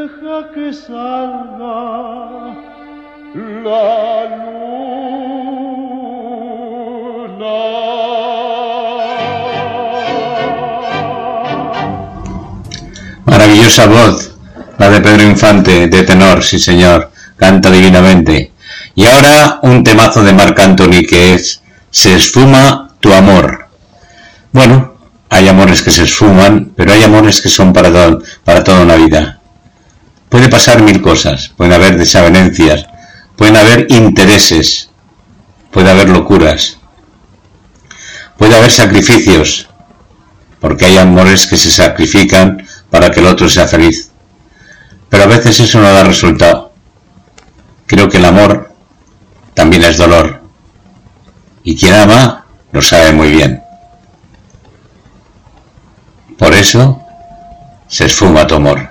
Deja que salga la Maravillosa voz, la de Pedro Infante, de tenor, sí señor, canta divinamente. Y ahora un temazo de Marc Anthony que es Se esfuma tu amor. Bueno, hay amores que se esfuman, pero hay amores que son para, to- para toda una vida. Puede pasar mil cosas, pueden haber desavenencias, pueden haber intereses, puede haber locuras, puede haber sacrificios, porque hay amores que se sacrifican para que el otro sea feliz. Pero a veces eso no da resultado. Creo que el amor también es dolor. Y quien ama lo sabe muy bien. Por eso se esfuma tu amor.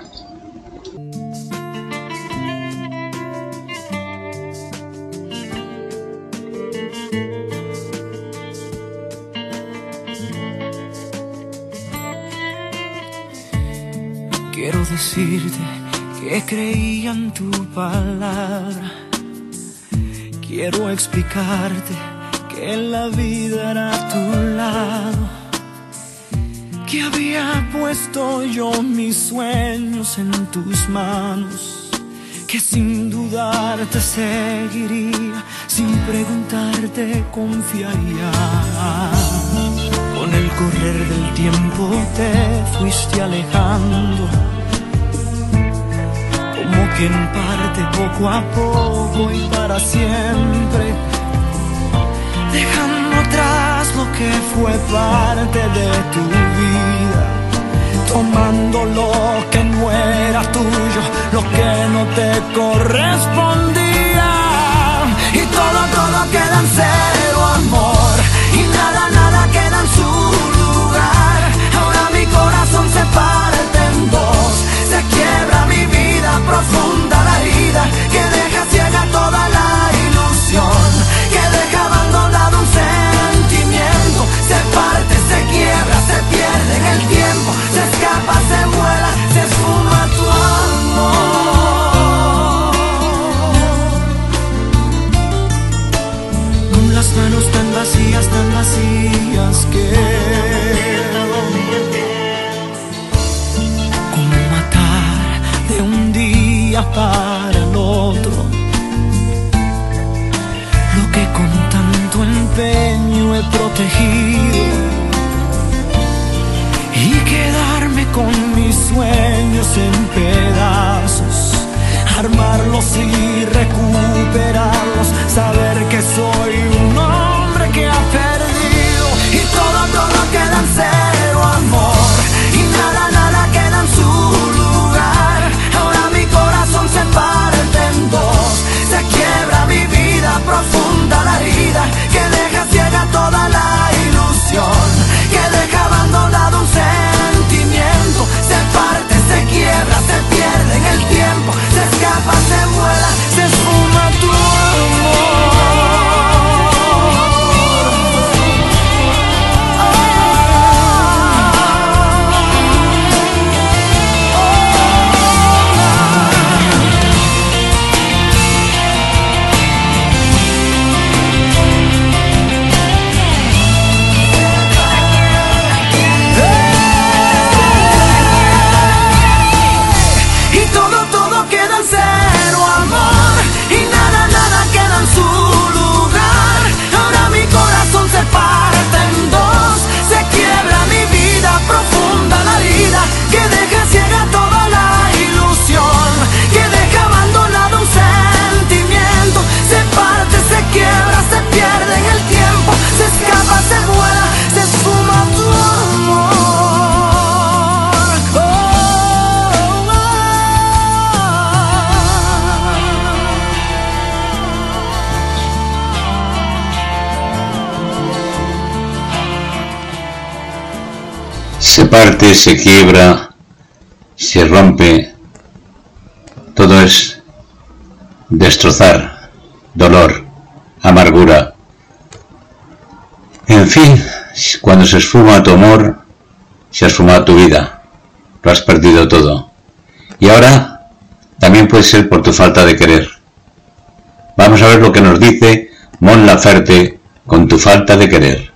Explicarte que la vida era a tu lado. Que había puesto yo mis sueños en tus manos. Que sin dudar te seguiría, sin preguntarte confiaría. Con el correr del tiempo te fuiste alejando, en parte poco a poco y para siempre, dejando atrás lo que fue parte de tu vida, tomando lo que no era tuyo, lo que no te correspondía, y todo, todo queda en cero amor, y nada, nada se quiebra, se rompe, todo es destrozar, dolor, amargura. En fin, cuando se esfuma tu amor, se esfuma tu vida, lo has perdido todo. Y ahora también puede ser por tu falta de querer. Vamos a ver lo que nos dice Mon Laferte con tu falta de querer.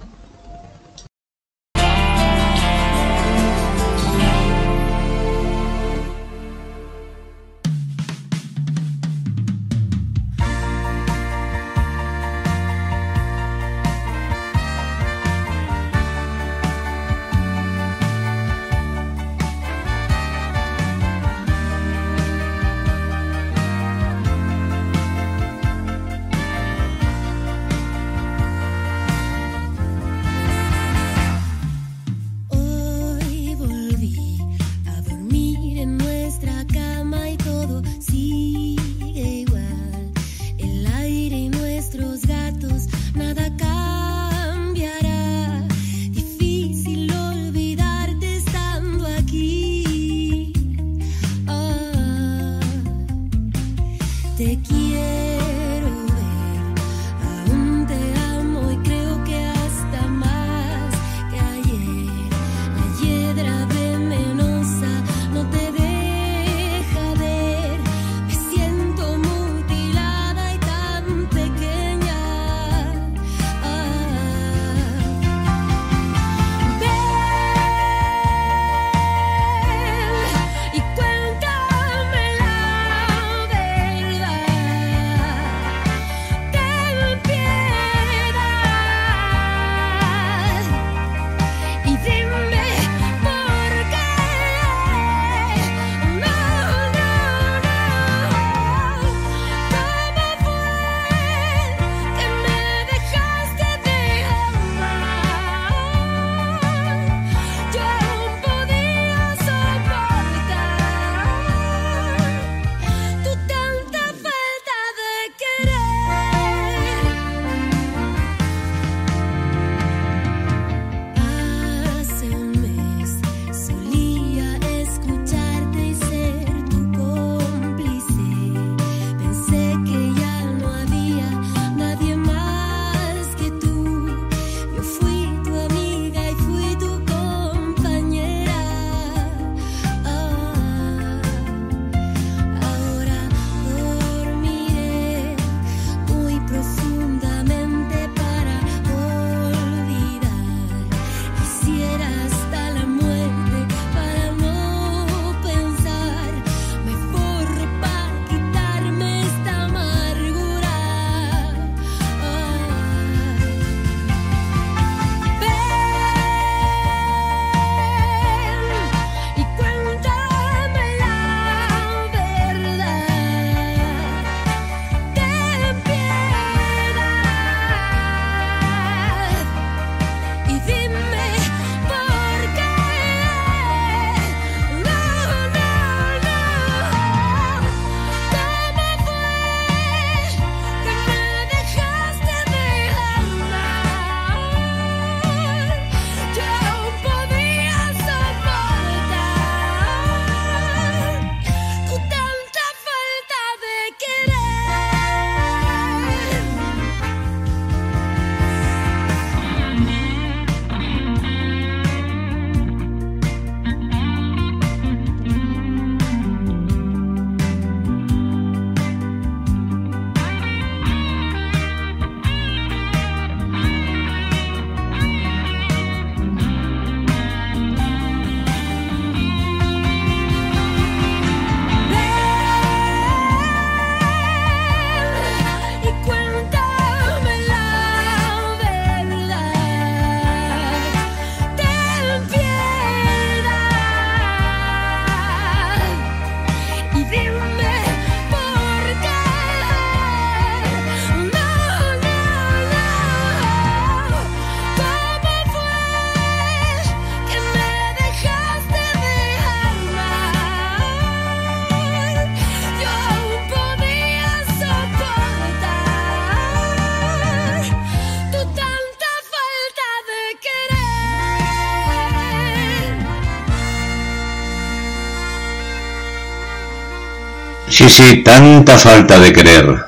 Sí, sí, tanta falta de querer.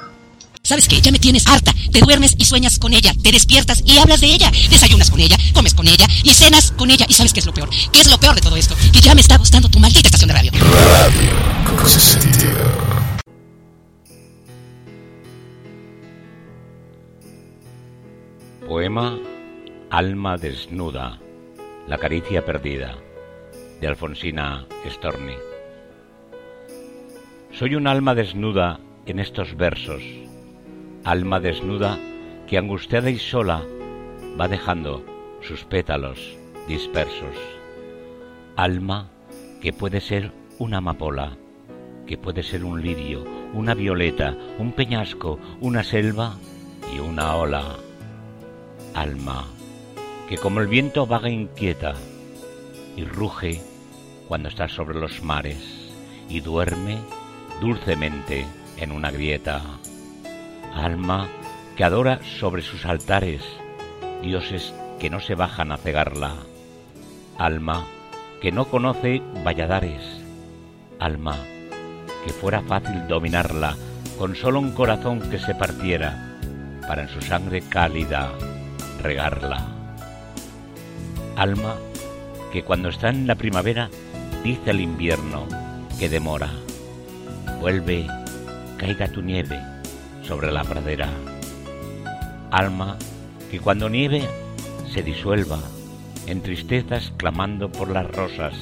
¿Sabes qué? Ya me tienes harta. Te duermes y sueñas con ella. Te despiertas y hablas de ella. Desayunas con ella, comes con ella y cenas con ella. ¿Y sabes qué es lo peor? ¿Qué es lo peor de todo esto? Que ya me está gustando tu maldita estación de radio. Radio con sentido. Poema Alma desnuda, la caricia perdida, de Alfonsina Storni. Soy un alma desnuda en estos versos, alma desnuda que angustiada y sola va dejando sus pétalos dispersos. Alma que puede ser una amapola, que puede ser un lirio, una violeta, un peñasco, una selva y una ola. Alma que como el viento vaga inquieta y ruge cuando está sobre los mares y duerme dulcemente en una grieta. Alma que adora sobre sus altares dioses que no se bajan a cegarla. Alma que no conoce valladares. Alma que fuera fácil dominarla con solo un corazón que se partiera para en su sangre cálida regarla. Alma que cuando está en la primavera dice al invierno que demora. Vuelve, caiga tu nieve sobre la pradera. Alma que cuando nieve se disuelva en tristezas clamando por las rosas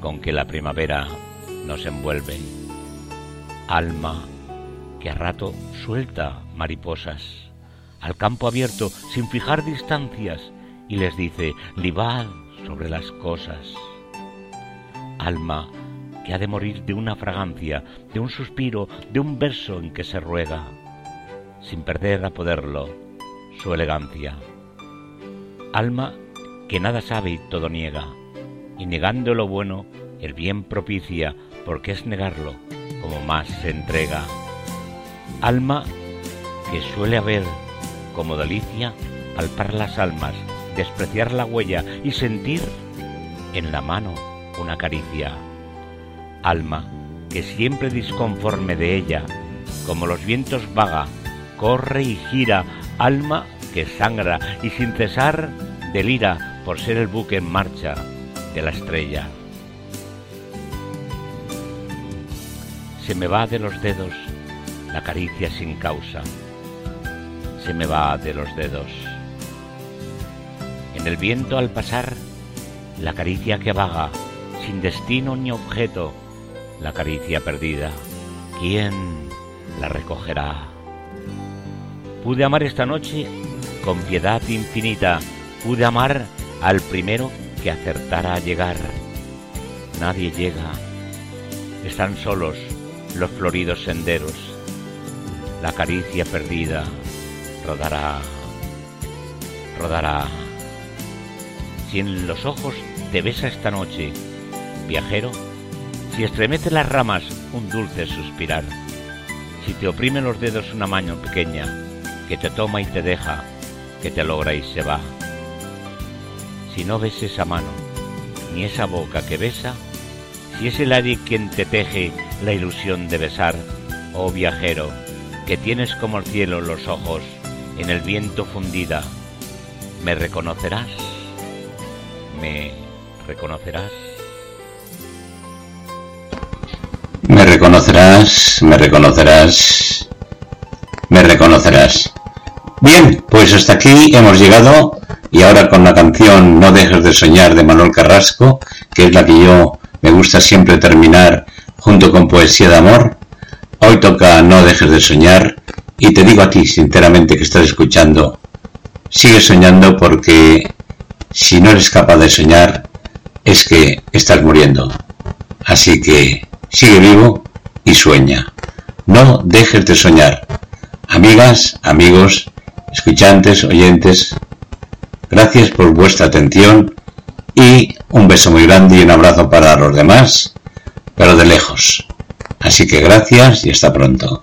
con que la primavera nos envuelve. Alma que a rato suelta mariposas al campo abierto sin fijar distancias y les dice, libad sobre las cosas. Alma que ha de morir de una fragancia, de un suspiro, de un verso en que se ruega, sin perder a poderlo su elegancia. Alma que nada sabe y todo niega, y negando lo bueno, el bien propicia, porque es negarlo como más se entrega. Alma que suele haber como delicia palpar las almas, despreciar la huella y sentir en la mano una caricia. Alma que siempre disconforme de ella, como los vientos vaga, corre y gira, alma que sangra y sin cesar delira por ser el buque en marcha de la estrella. Se me va de los dedos la caricia sin causa, se me va de los dedos. En el viento al pasar, la caricia que vaga, sin destino ni objeto, la caricia perdida, ¿quién la recogerá? Pude amar esta noche con piedad infinita, pude amar al primero que acertara a llegar. Nadie llega, están solos los floridos senderos, la caricia perdida rodará, rodará. Si en los ojos te besa esta noche, viajero, si estremece las ramas un dulce suspirar, si te oprime los dedos una mano pequeña que te toma y te deja, que te logra y se va. Si no ves esa mano, ni esa boca que besa, si es el aire quien te teje la ilusión de besar, oh viajero, que tienes como el cielo los ojos en el viento fundida, ¿me reconocerás? ¿Me reconocerás? Reconocerás, me reconocerás, me reconocerás. Bien, pues hasta aquí hemos llegado y ahora con la canción No dejes de soñar de Manuel Carrasco, que es la que yo me gusta siempre terminar junto con Poesía de Amor. Hoy toca No dejes de soñar y te digo a ti sinceramente que estás escuchando, sigue soñando porque si no eres capaz de soñar es que estás muriendo. Así que sigue vivo y sueña. No dejes de soñar. Amigas, amigos, escuchantes, oyentes, gracias por vuestra atención y un beso muy grande y un abrazo para los demás, pero de lejos. Así que gracias y hasta pronto.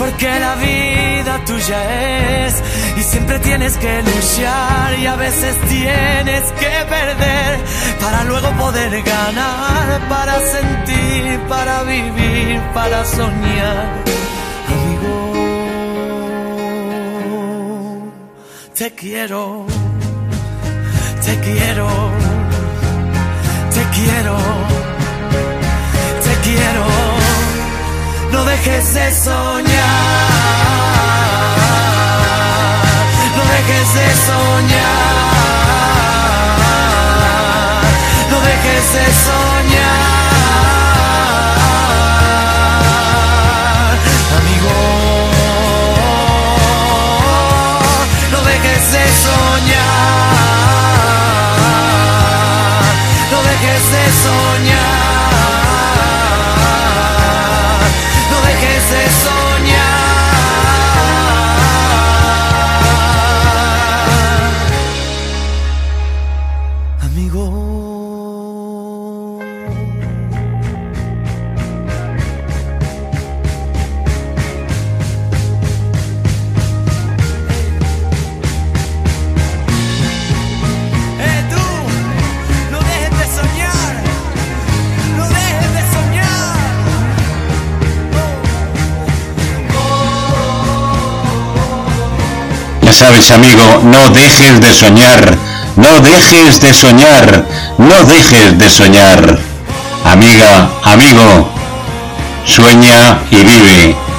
Porque la vida tuya es y siempre tienes que luchar y a veces tienes que perder para luego poder ganar, para sentir, para vivir, para soñar. Amigo, te quiero, te quiero, te quiero, te quiero. No dejes de soñar, no dejes de soñar, no dejes de soñar, sabes, amigo, no dejes de soñar, no dejes de soñar, no dejes de soñar. Amiga, amigo, sueña y vive.